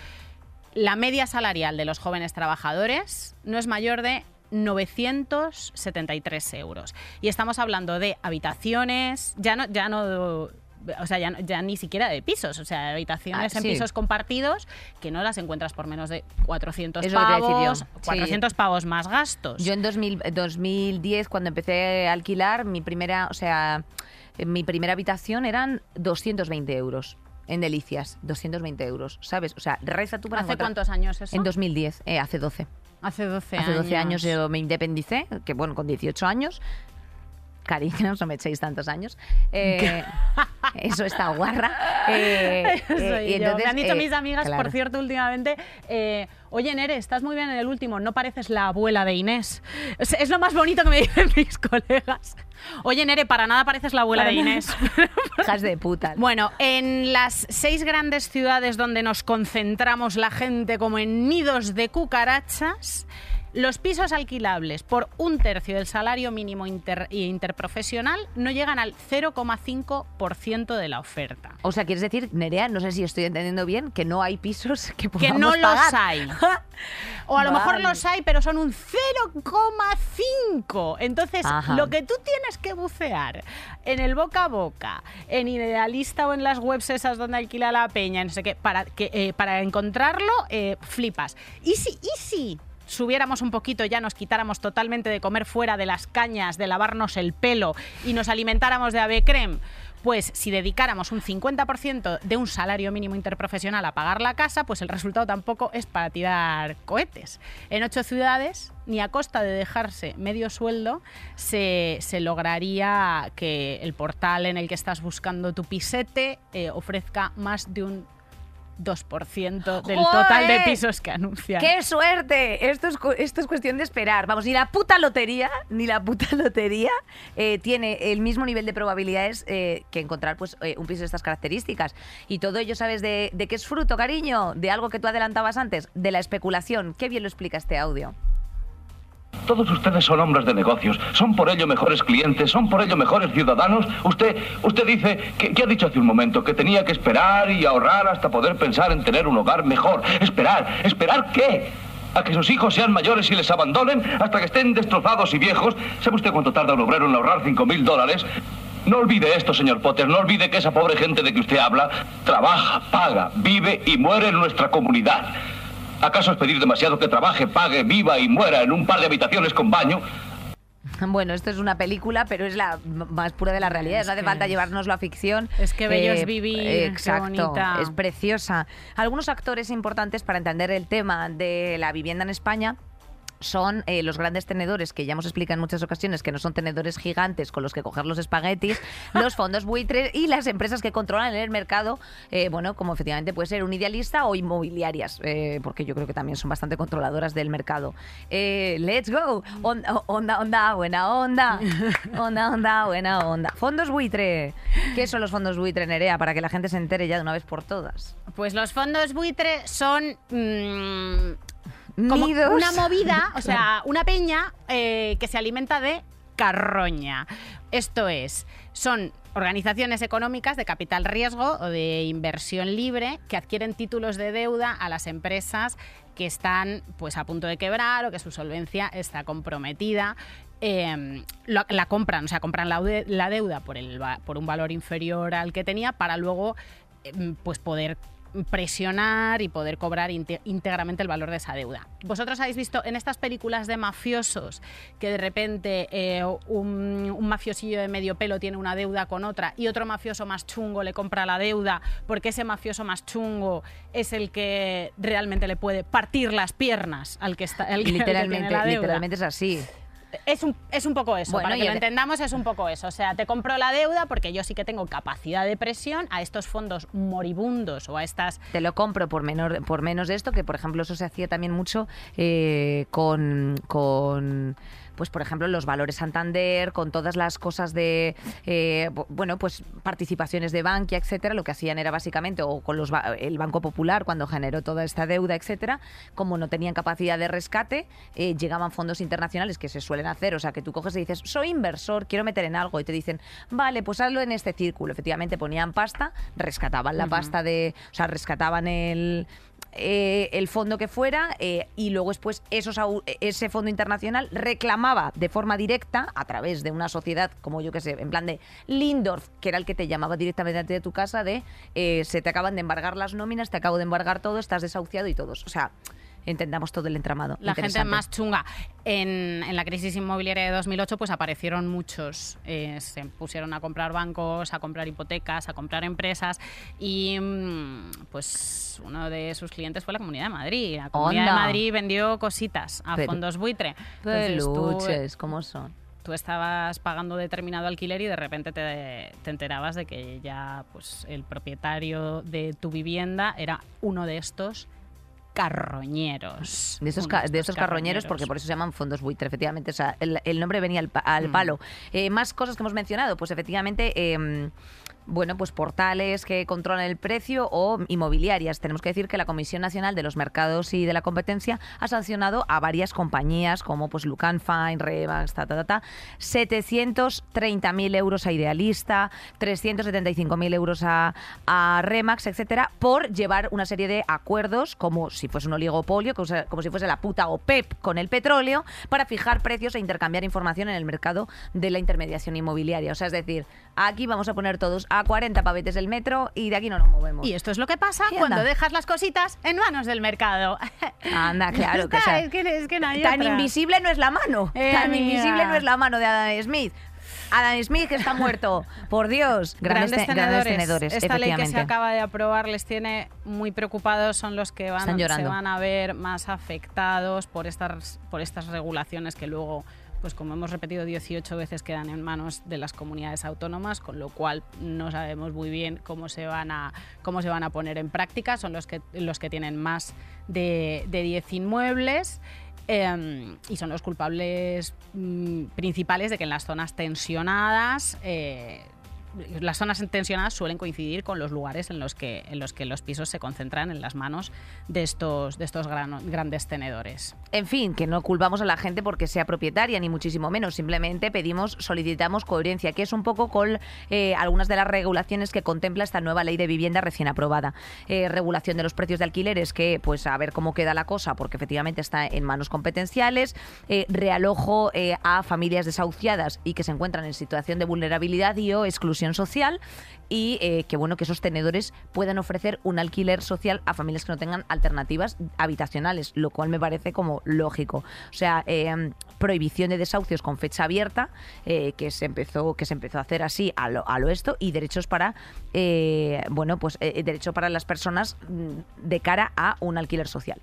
La media salarial de los jóvenes trabajadores no es mayor de 973 euros. Y estamos hablando de habitaciones, ya no, ya no o sea, ya, ni siquiera de pisos, o sea, habitaciones Ah, en pisos compartidos que no las encuentras por menos de 400 Es lo que te iba a decir yo. pavos, Sí. 400 pavos más gastos. Yo en 2000 2010, cuando empecé a alquilar, mi primera, o sea, eh, mi primera habitación eran 220 euros. En Delicias, 220 euros, ¿sabes? O sea, reza tú para ¿Hace encontrar- cuántos años eso? En 2010, eh, hace 12. Hace 12 Hace años. 12 años yo me independicé, que bueno, con 18 años. Cariño, no me echéis tantos años. Eh, eso está guarra. Eh, Soy eh, y yo. entonces, Me han dicho mis amigas, claro. por cierto, últimamente, oye, Nere, estás muy bien en el último, no pareces la abuela de Inés. Es, es lo más bonito que me dicen mis colegas. Oye, Nere, para nada pareces la abuela Para de. Inés. Hijas de puta. Bueno, en las seis grandes ciudades donde nos concentramos la gente como en nidos de cucarachas, los pisos alquilables por un tercio del salario mínimo inter- interprofesional no llegan al 0,5% de la oferta. O sea, quieres decir, Nerea, no sé si estoy entendiendo bien, que no hay pisos que que podamos no los hay. O a lo mejor los hay, pero son un 0,5. Entonces, Ajá. lo que tú tienes que bucear en el boca a boca, en Idealista o en las webs esas donde alquila la peña, no sé qué, para, que, eh, para encontrarlo, eh, flipas. Y si, y si subiéramos un poquito, ya nos quitáramos totalmente de comer fuera de las cañas, de lavarnos el pelo y nos alimentáramos de ave creme, pues si dedicáramos un 50% de un salario mínimo interprofesional a pagar la casa, pues el resultado tampoco es para tirar cohetes. En ocho ciudades, ni a costa de dejarse medio sueldo, se, se lograría que el portal en el que estás buscando tu pisete eh, ofrezca más de un 2% del total de pisos que anuncian. ¡Qué suerte! Esto es, esto es cuestión de esperar. Vamos, ni la puta lotería, ni la puta lotería eh, tiene el mismo nivel de probabilidades eh, que encontrar pues, eh, un piso de estas características. Y todo ello, ¿sabes de, de qué es fruto, cariño? De algo que tú adelantabas antes, de la especulación. Qué bien lo explica este audio. Todos ustedes son hombres de negocios, son por ello mejores clientes, son por ello mejores ciudadanos. Usted, usted dice, que, ha dicho hace un momento, que tenía que esperar y ahorrar hasta poder pensar en tener un hogar mejor. Esperar, ¿esperar qué? ¿A que sus hijos sean mayores y les abandonen hasta que estén destrozados y viejos? ¿Sabe usted cuánto tarda un obrero en ahorrar 5.000 dólares? No olvide esto, señor Potter, no olvide que esa pobre gente de que usted habla trabaja, paga, vive y muere en nuestra comunidad. ¿Acaso es pedir demasiado que trabaje, pague, viva y muera en un par de habitaciones con baño? Bueno, esto es una película, pero es la más pura de la realidad. Es no hace que falta es- llevárnoslo a ficción. es que bello es vivir, qué Exacto, bonita. es preciosa. Algunos actores importantes para entender el tema de la vivienda en España son eh, los grandes tenedores que ya hemos explicado en muchas ocasiones que no son tenedores gigantes con los que coger los espaguetis, los fondos buitres y las empresas que controlan el mercado, eh, bueno, como efectivamente puede ser un idealista o inmobiliarias, eh, porque yo creo que también son bastante controladoras del mercado. Let's go, onda, onda, onda, buena onda, onda, onda, buena onda. Fondos buitre, ¿qué son los fondos buitre, Nerea? Para que la gente se entere ya de una vez por todas. Pues los fondos buitre son mm, como Nidos. una movida, o sea, una peña eh, que se alimenta de carroña. Esto es, son organizaciones económicas de capital riesgo o de inversión libre que adquieren títulos de deuda a las empresas que están pues a punto de quebrar o que su solvencia está comprometida. Eh, lo- la compran, o sea, compran la, la deuda por, el, por un valor inferior al que tenía para luego eh, pues poder presionar y poder cobrar íntegramente el valor de esa deuda. Vosotros habéis visto en estas películas de mafiosos que de repente eh, un, un mafiosillo de medio pelo tiene una deuda con otra y otro mafioso más chungo le compra la deuda porque ese mafioso más chungo es el que realmente le puede partir las piernas al que está al que- al que tiene Literalmente, la deuda. literalmente es así. Es un, es un poco eso, Bueno, para que lo el- entendamos es un poco eso. O sea, te compro la deuda porque yo sí que tengo capacidad de presión a estos fondos moribundos o a estas... Te lo compro por, menor, por menos de esto, que por ejemplo eso se hacía también mucho eh, con, con, pues por ejemplo, los valores Santander, con todas las cosas de, eh, bu- bueno, pues participaciones de Bankia, etcétera, lo que hacían era básicamente, o con los, el Banco Popular cuando generó toda esta deuda, etcétera, como no tenían capacidad de rescate, eh, llegaban fondos internacionales que se suelen hacer, o sea, que tú coges y dices, soy inversor, quiero meter en algo, y te dicen, vale, pues hazlo en este círculo. Efectivamente ponían pasta, rescataban la pasta de, o sea, rescataban el, eh, el fondo que fuera eh, y luego después ese fondo internacional reclamaba de forma directa a través de una sociedad como yo que sé, en plan de Lindorf, que era el que te llamaba directamente de tu casa de eh, se te acaban de embargar las nóminas, te acabo de embargar todo, estás desahuciado y todos. O sea, entendamos todo el entramado. La gente más chunga. En, en la crisis inmobiliaria de 2008 pues aparecieron muchos. eh, se pusieron a comprar bancos, a comprar hipotecas, a comprar empresas y mm, pues uno de sus clientes fue la Comunidad de Madrid. La Comunidad Onda. de Madrid vendió cositas a Pero- fondos buitre. Peluches, ¿cómo son? tú estabas pagando determinado alquiler y de repente te, te enterabas de que ya pues el propietario de tu vivienda era uno de estos carroñeros. De ca- de estos carroñeros, porque por eso se llaman fondos buitre, efectivamente. O sea, el, el nombre venía al, pa- al Mm. palo. Eh, más cosas que hemos mencionado, pues efectivamente. eh, bueno, pues portales que controlan el precio o inmobiliarias. Tenemos que decir que la Comisión Nacional de los Mercados y de la Competencia ha sancionado a varias compañías como pues Lucan Fine, Remax, ta, ta, ta, ta, 730.000 euros a Idealista, 375.000 euros a, a Remax, etcétera, por llevar una serie de acuerdos como si fuese un oligopolio, como si fuese la puta OPEP con el petróleo, para fijar precios e intercambiar información en el mercado de la intermediación inmobiliaria. O sea, es decir, aquí vamos a poner todos a 40 pavetes del metro y de aquí no nos movemos. Y esto es lo que pasa ¿Qué cuando dejas las cositas en manos del mercado. Anda, claro que sea, es que, es que no hay tan otra. invisible no es la mano. Eh, tan amiga. invisible no es la mano de Adam Smith. Adam Smith que está muerto. Por Dios. Grandes, Grandes tenedores. grandes tenedores, Esta ley que se acaba de aprobar les tiene muy preocupados, son los que van, se van a ver más afectados por estas, por estas regulaciones que luego, pues como hemos repetido 18 veces, quedan en manos de las comunidades autónomas, con lo cual no sabemos muy bien cómo se van a, cómo se van a poner en práctica. Son los que, los que tienen más de, de 10 inmuebles. eh, y son los culpables mm, principales de que en las zonas tensionadas eh, las zonas tensionadas suelen coincidir con los lugares en los que, en los, que los pisos se concentran en las manos de estos, de estos grano- grandes tenedores. En fin, que no culpamos a la gente porque sea propietaria, ni muchísimo menos. Simplemente pedimos, solicitamos coherencia, que es un poco con eh, algunas de las regulaciones que contempla esta nueva ley de vivienda recién aprobada. Eh, regulación de los precios de alquileres, que pues a ver cómo queda la cosa, porque efectivamente está en manos competenciales. Eh, realojo eh, a familias desahuciadas y que se encuentran en situación de vulnerabilidad y o exclusión social. Y eh, que bueno que esos tenedores puedan ofrecer un alquiler social a familias que no tengan alternativas habitacionales, lo cual me parece como lógico. O sea, eh, prohibición de desahucios con fecha abierta, eh, que se empezó, que se empezó a hacer así a lo, a lo esto, y derechos para eh, bueno, pues derecho para las personas mm, de cara a un alquiler social.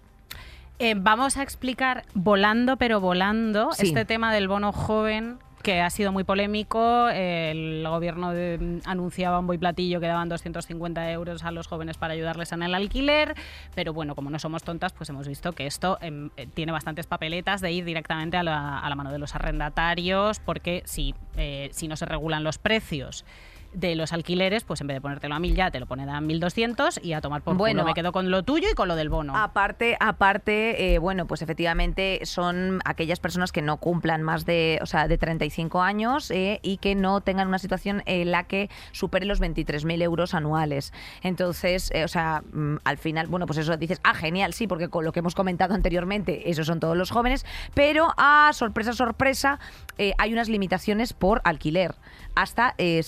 Vamos a explicar volando, pero volando, Sí. este tema del bono joven que ha sido muy polémico. El gobierno de- anunciaba un y platillo que daban 250 euros a los jóvenes para ayudarles en el alquiler, pero bueno, como no somos tontas, pues hemos visto que esto em, eh, tiene bastantes papeletas de ir directamente a la, a la mano de los arrendatarios, porque si, eh, si no se regulan los precios de los alquileres, pues en vez de ponértelo a 1000 ya te lo ponen a 1200 y a tomar por Bueno, culo. Me quedo con lo tuyo y con lo del bono. Aparte, aparte, eh, bueno, pues efectivamente son aquellas personas que no cumplan más de, o sea, de 35 años eh, y que no tengan una situación en la que supere los 23.000 euros anuales. Entonces, eh, o sea, mm, al final, bueno, pues eso dices, ah, genial, sí, porque con lo que hemos comentado anteriormente, esos son todos los jóvenes, pero, ah, sorpresa, sorpresa, hay unas limitaciones por alquiler, hasta eh,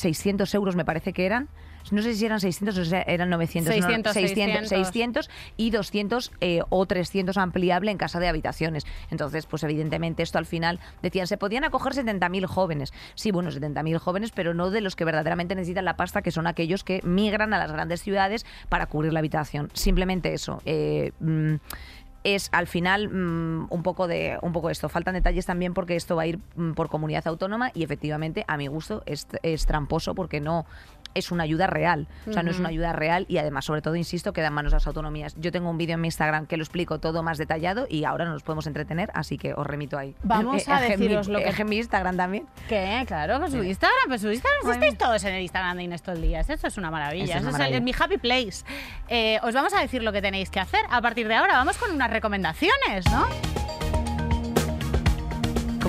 600 euros me parece que eran. No sé si eran 600 o sea, eran 900. no, 600, 600, 600. 600 y 200 eh, o 300 ampliable en casa de habitaciones. Entonces, pues evidentemente esto al final decían, se podían acoger 70.000 jóvenes. Sí, bueno, 70.000 jóvenes, pero no de los que verdaderamente necesitan la pasta, que son aquellos que migran a las grandes ciudades para cubrir la habitación. Simplemente eso. Eh, mm, es al final mm, un poco de un poco esto. Faltan detalles también porque esto va a ir mm, por comunidad autónoma y efectivamente a mi gusto es, es tramposo porque no es una ayuda real. O sea, no es una ayuda real y además, sobre todo, insisto, queda en manos de las autonomías. Yo tengo un vídeo en mi Instagram que lo explico todo más detallado y ahora nos podemos entretener, así que os remito ahí. Vamos a en mi- deciros lo que- en mi Instagram también. ¿Qué? Claro, con su Instagram. Pues su Instagram, si estáis todos en el Instagram de Inés todo el día. Eso es una maravilla. Eso es Eso una es el- maravilla. mi happy place. Eh, os vamos a decir lo que tenéis que hacer. A partir de ahora vamos con unas recomendaciones, ¿no?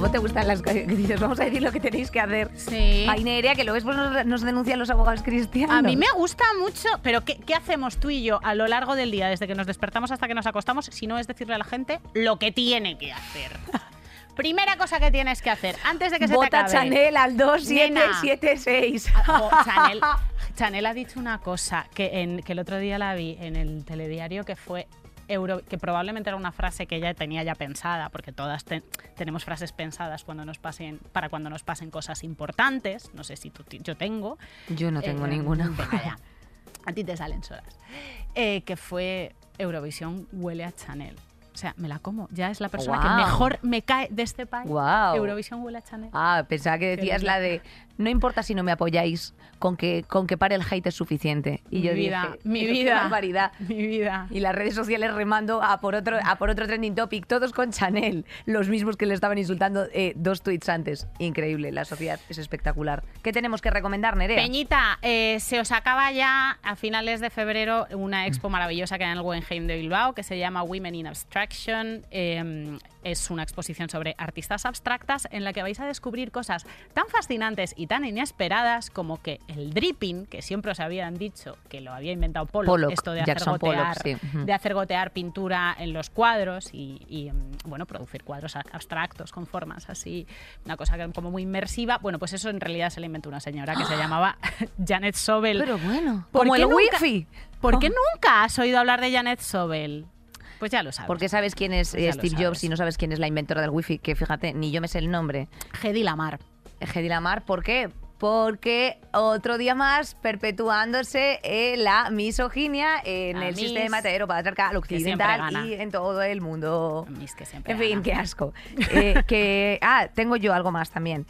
¿Cómo te gustan las que dices? Vamos a decir lo que tenéis que hacer. Sí. Ay, Nerea, que luego después nos, nos denuncian los abogados cristianos. A mí me gusta mucho, pero ¿qué, qué hacemos tú y yo a lo largo del día, desde que nos despertamos hasta que nos acostamos, si no es decirle a la gente lo que tiene que hacer? Primera cosa que tienes que hacer, antes de que se te acabe. Chanel al Nena. 2776. Ah, oh, Chanel, Chanel ha dicho una cosa que, en, que el otro día la vi en el telediario que fue Euro, que probablemente era una frase que ella tenía ya pensada, porque todas te- tenemos frases pensadas cuando nos pasen, para cuando nos pasen cosas importantes. No sé si tú, yo tengo. Yo no tengo Eh, ninguna. venga. A ti te salen solas. Eh, que fue Eurovisión huele a Chanel. O sea, me la como. Ya es la persona que mejor me cae de este país. Guau. Eurovisión huele a Chanel. Ah, pensaba que decías la de no importa si no me apoyáis, con que, con que pare el hate es suficiente. Y mi yo vida, dije, mi "Qué vida, mi vida. Y las redes sociales remando a por otro a por otro trending topic, todos con Chanel, los mismos que le estaban insultando eh, dos tweets antes. Increíble, la sociedad es espectacular. ¿Qué tenemos que recomendar, Nerea? Peñita, eh, se os acaba ya a finales de febrero una expo maravillosa que hay en el Guggenheim de Bilbao que se llama Women in Abstraction. Eh, es una exposición sobre artistas abstractas en la que vais a descubrir cosas tan fascinantes y tan inesperadas como que el dripping, que siempre os habían dicho que lo había inventado Pollock, Pollock, esto de hacer, Pollock, gotear, sí. De hacer gotear pintura en los cuadros y, y, mm, bueno, producir cuadros ab- abstractos con formas así, una cosa como muy inmersiva. Bueno, pues eso en realidad se le inventó una señora que se llamaba Janet Sobel. Pero bueno, ¿Por como el nunca- wifi. ¿Por qué Oh. nunca has oído hablar de Janet Sobel? Pues ya lo sabes. Porque sabes quién es Pues eh, Steve Jobs y no sabes quién es la inventora del wifi, que fíjate, ni yo me sé el nombre. Hedy Lamar. Hedy Lamar, ¿por qué? Porque otro día más perpetuándose eh, la misoginia en La el mis, sistema heteropatriarcal occidental y en todo el mundo. Mis que siempre En fin, gana. qué asco. Eh, que, ah, tengo yo algo más también.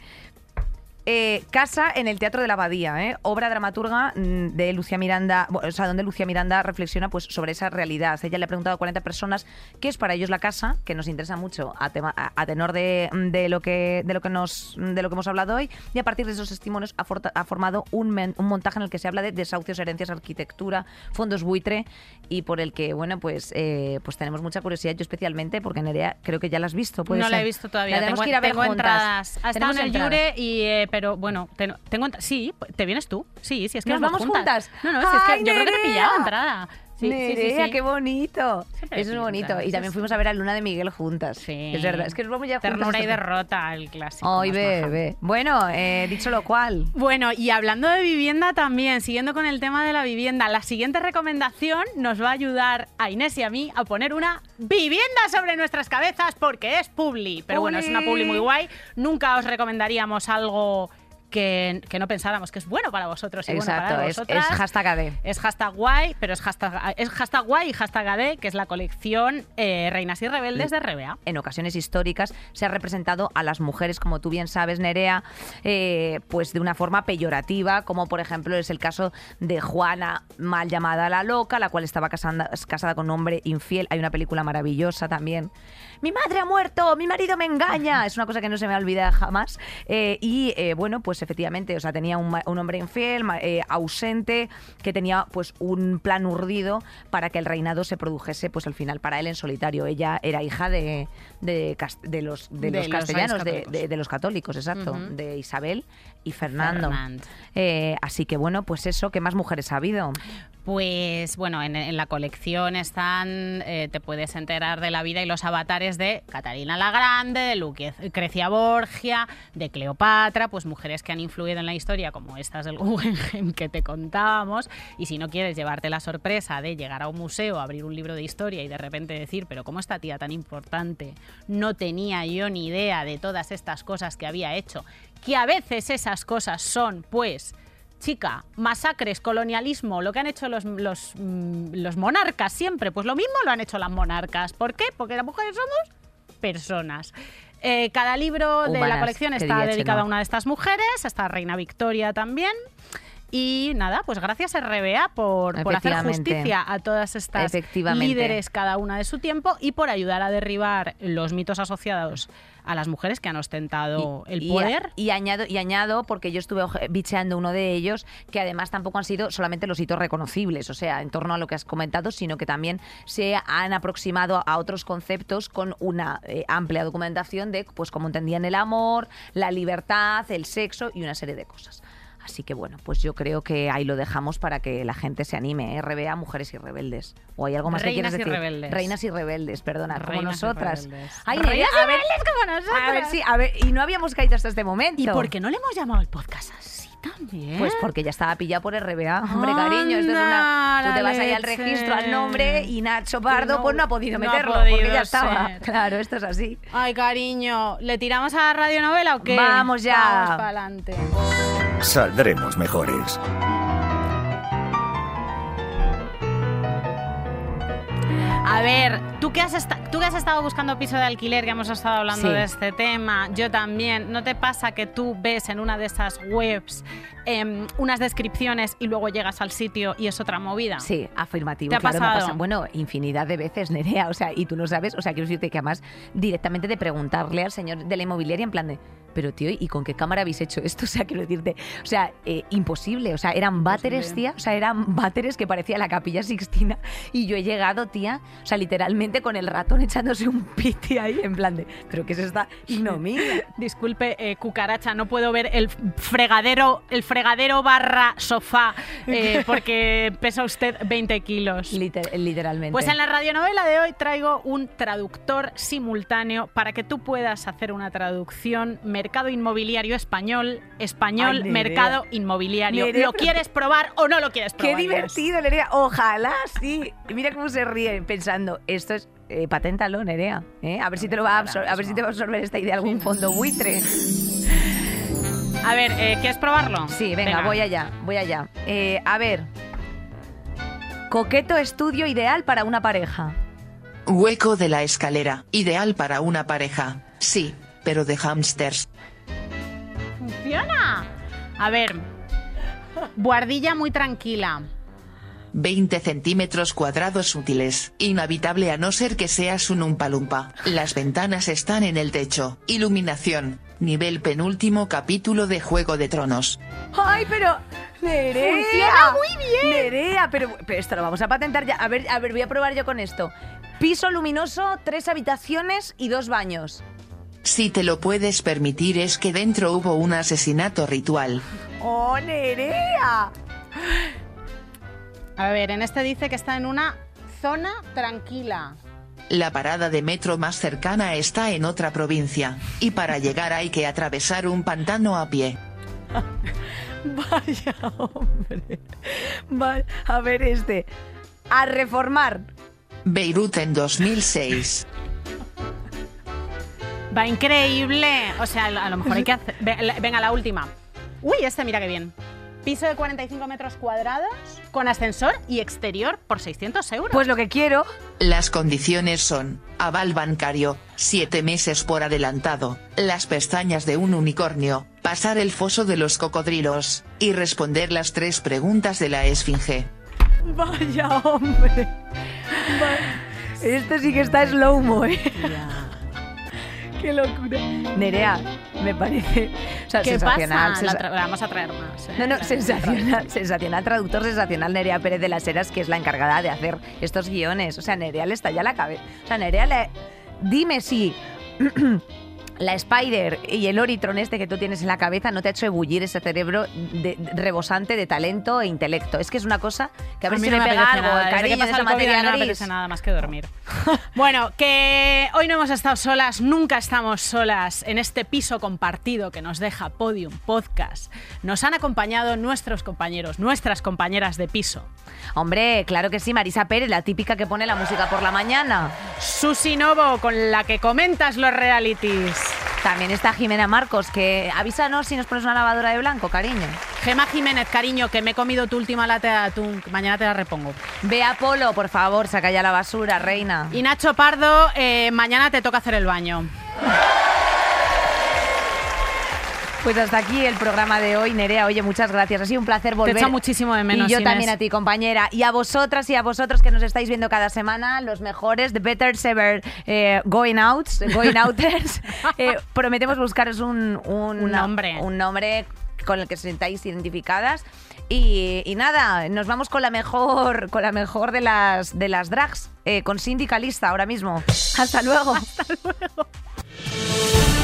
Eh, Casa en el Teatro de la Abadía, ¿eh? obra dramaturga mm, de Lucía Miranda, o sea, donde Lucía Miranda reflexiona pues, sobre esa realidad. Ella le ha preguntado a 40 personas qué es para ellos la casa, que nos interesa mucho a, tema- a- a tenor de, de lo que, de, lo que nos, de lo que hemos hablado hoy, y a partir de esos testimonios ha, formado un, men- un montaje en el que se habla de desahucios, herencias, arquitectura, fondos buitre, y por el que, bueno, pues, eh, pues tenemos mucha curiosidad, yo especialmente, porque Nerea creo que ya la has visto. ¿puede No la ser? he visto todavía. La tenemos tengo que ir a ver tengo entradas. Ha estado Tenemos en el. Jure, y, eh, pero bueno, ten- tengo Sí, ¿te vienes tú? Sí, sí, es que ¿Nos vamos vamos juntas? No, no, es que ¡Ay, yo creo que te he Nerea! pillado entrada. Sí, sí, sí, Nerea, sí. qué bonito. Siempre Eso es bonito. Y también fuimos a ver a Luna de Miguel juntas. Sí. Es verdad. Es que nos vamos ya juntas. Ternura y derrota, el clásico. Ay, más maja. bebé. Bueno, eh, dicho lo cual. Bueno, y hablando de vivienda también, siguiendo con el tema de la vivienda, la siguiente recomendación nos va a ayudar a Inés y a mí a poner una vivienda sobre nuestras cabezas porque es publi. Pero bueno, es una publi muy guay. Nunca os recomendaríamos algo que, que no pensáramos que es bueno para vosotros y Exacto, bueno para es, vosotras. es hashtag AD. Es hashtag guay, pero es hashtag, es hashtag guay y hashtag AD, que es la colección eh, Reinas y Rebeldes de RBA. en ocasiones históricas se ha representado a las mujeres, como tú bien sabes, Nerea, eh, pues de una forma peyorativa, como por ejemplo es el caso de Juana, mal llamada la loca, la cual estaba casada, casada con un hombre infiel. Hay una película maravillosa también. Mi madre ha muerto, mi marido me engaña. Es una cosa que no se me olvida jamás. Eh, y eh, bueno, pues efectivamente, o sea, tenía un, un hombre infiel, eh, ausente, que tenía pues un plan urdido para que el reinado se produjese pues al final para él en solitario. Ella era hija de, de, los, de De los castellanos, de, de- los católicos, exacto, de Isabel y Fernando. Fernand. Así que bueno, pues eso, ¿qué más mujeres ha habido? Pues bueno, en, en la colección están, te puedes enterar de la vida y los avatares de Catalina la Grande, de Lucrecia Borgia, de Cleopatra, pues mujeres que han influido en la historia como estas del Guggenheim que te contábamos. Y si no quieres llevarte la sorpresa de llegar a un museo, abrir un libro de historia y de repente decir, pero ¿cómo esta tía tan importante no tenía yo ni idea de todas estas cosas que había hecho? Que a veces esas cosas son, pues, chica, masacres, colonialismo, lo que han hecho los, los, mm, los monarcas siempre, pues lo mismo lo han hecho las monarcas. ¿Por qué? Porque las mujeres somos personas. Eh, cada libro de la colección está dedicado a una de estas mujeres, está Reina Victoria también. Y nada, pues gracias RBA por, por hacer justicia a todas estas líderes cada una de su tiempo y por ayudar a derribar los mitos asociados a las mujeres que han ostentado el y- poder. Y, añado, y añado, porque yo estuve bicheando uno de ellos, que además tampoco han sido solamente los hitos reconocibles, o sea, en torno a lo que has comentado, sino que también se han aproximado a otros conceptos con una eh, amplia documentación de pues cómo entendían el amor, la libertad, el sexo y una serie de cosas. Así que bueno, pues yo creo que ahí lo dejamos para que la gente se anime, ¿eh? RBA Mujeres y Rebeldes. ¿O hay algo más Reinas que quieres decir? rebeldes. Reinas y Rebeldes, perdona, como Reinas y nosotras. Ay, Reinas y ver, rebeldes como nosotras. a ver, sí, a ver, y no habíamos caído hasta este momento. ¿Y por qué no le hemos llamado al podcast así también? Pues porque ya estaba pillado por RBA. Hombre, cariño, esto es una. Tú te vas ahí al registro, al nombre, y Nacho Pardo, no- pues no ha podido no ha meterlo, podido porque ya estaba. Claro, esto es así. Ay, cariño, ¿le tiramos a la radionovela o qué? Vamos ya. Vamos para adelante. Saldremos mejores. A ver, ¿tú que, has tú que has estado buscando piso de alquiler, que hemos estado hablando Sí. de este tema, yo también, ¿no te pasa que tú ves en una de esas webs em, unas descripciones y luego llegas al sitio y es otra movida? Sí, afirmativo. ¿Te ha claro, me pasado? pasa. Bueno, infinidad de veces, Nerea. O sea, y tú no sabes. O sea, quiero decirte que además directamente de preguntarle al señor de la inmobiliaria en plan de. Pero tío, ¿y con qué cámara habéis hecho esto? O sea, quiero decirte, o sea, eh, imposible. O sea, eran váteres, tía. O sea, eran váteres que parecía la capilla Sixtina. Y yo he llegado, tía, o sea, literalmente con el ratón echándose un piti ahí, en plan de. ¿Pero qué es esta ignominia? Disculpe, eh, cucaracha, no puedo ver el fregadero, el fregadero barra sofá, eh, porque pesa usted 20 kilos. Liter- literalmente. Pues en la radionovela de hoy traigo un traductor simultáneo para que tú puedas hacer una traducción mercado inmobiliario español, español, Ay, mercado inmobiliario. Nerea, ¿Lo quieres probar o no lo quieres Qué probar? Inés? divertido, Nerea. Ojalá sí. Mira cómo se ríe pensando, esto es. Eh, paténtalo, Nerea. ¿eh? A ver si te lo va a absor- a ver si te va a absorber esta idea algún fondo buitre. A ver, eh, ¿quieres probarlo? Sí, venga, voy allá, voy allá. Eh, a ver. Coqueto estudio ideal para una pareja. Hueco de la escalera, ideal para una pareja. Sí, pero de hamsters. ¡Funciona! A ver, buhardilla muy tranquila. 20 centímetros cuadrados útiles. Inhabitable a no ser que seas un umpalumpa. Las ventanas están en el techo. Iluminación. Nivel penúltimo capítulo de Juego de Tronos. ¡Ay, pero! ¡Nerea! Funciona muy bien. ¡Nerea! Pero, pero esto lo vamos a patentar ya. A ver, a ver, voy a probar yo con esto. Piso luminoso, tres habitaciones y dos baños. Si te lo puedes permitir es que dentro hubo un asesinato ritual. ¡Oh, Nerea! A ver, en este dice que está en una zona tranquila. La parada de metro más cercana está en otra provincia, y para llegar hay que atravesar un pantano a pie. Vaya, hombre. A ver este. A reformar. Beirut en 2006. Va increíble. O sea, a lo mejor hay que hacer... Venga, la última. Uy, este mira qué bien. Piso de 45 metros cuadrados con ascensor y exterior por 600 euros. Pues lo que quiero. Las condiciones son, aval bancario, 7 meses por adelantado, las pestañas de un unicornio, pasar el foso de los cocodrilos, y responder las tres preguntas de la esfinge. Vaya, hombre. Va- Este sí que está slow-mo, ¿eh? Qué locura. Nerea, me parece. O sea, ¿Qué sensacional. pasa? La sensa- tra- la vamos a traer más. ¿eh? No, no, sensacional, sensacional, traductor sensacional Nerea Pérez de las Heras, que es la encargada de hacer estos guiones. O sea, Nerea le estalla la cabeza. O sea, Nerea le... Dime si la Spider y el Oritron este que tú tienes en la cabeza no te ha hecho ebullir ese cerebro de- de- rebosante de talento e intelecto. Es que es una cosa que a ver A mí si no me me pega algo, nada. el Desde cariño que de pasa materia no me apetece nada más que dormir. bueno, que hoy no hemos estado solas, nunca estamos solas en este piso compartido que nos deja Podium Podcast. Nos han acompañado nuestros compañeros, nuestras compañeras de piso. Hombre, claro que sí, Marisa Pérez, la típica que pone la música por la mañana. Susi Novo, con la que comentas los realities. También está Jimena Marcos, que avísanos si nos pones una lavadora de blanco, cariño. Gema Jiménez, cariño, que me he comido tu última lata de atún. Mañana te la repongo. Ve Polo, por favor, saca ya la basura, reina. Y Nacho Pardo, eh, mañana te toca hacer el baño. Pues hasta aquí el programa de hoy, Nerea. Oye, muchas gracias. Ha sido un placer volver. Te echo muchísimo de menos. Y yo Inés. también a ti, compañera. Y a vosotras y a vosotros que nos estáis viendo cada semana, los mejores, The Better Ever eh, Going Outs, Going Outers. Eh, prometemos buscaros un, un, Un nombre. Un nombre con el que os sintáis identificadas. Y, y nada, nos vamos con la mejor, con la mejor de las de las drags, eh, con Sindicalista ahora mismo. Hasta luego.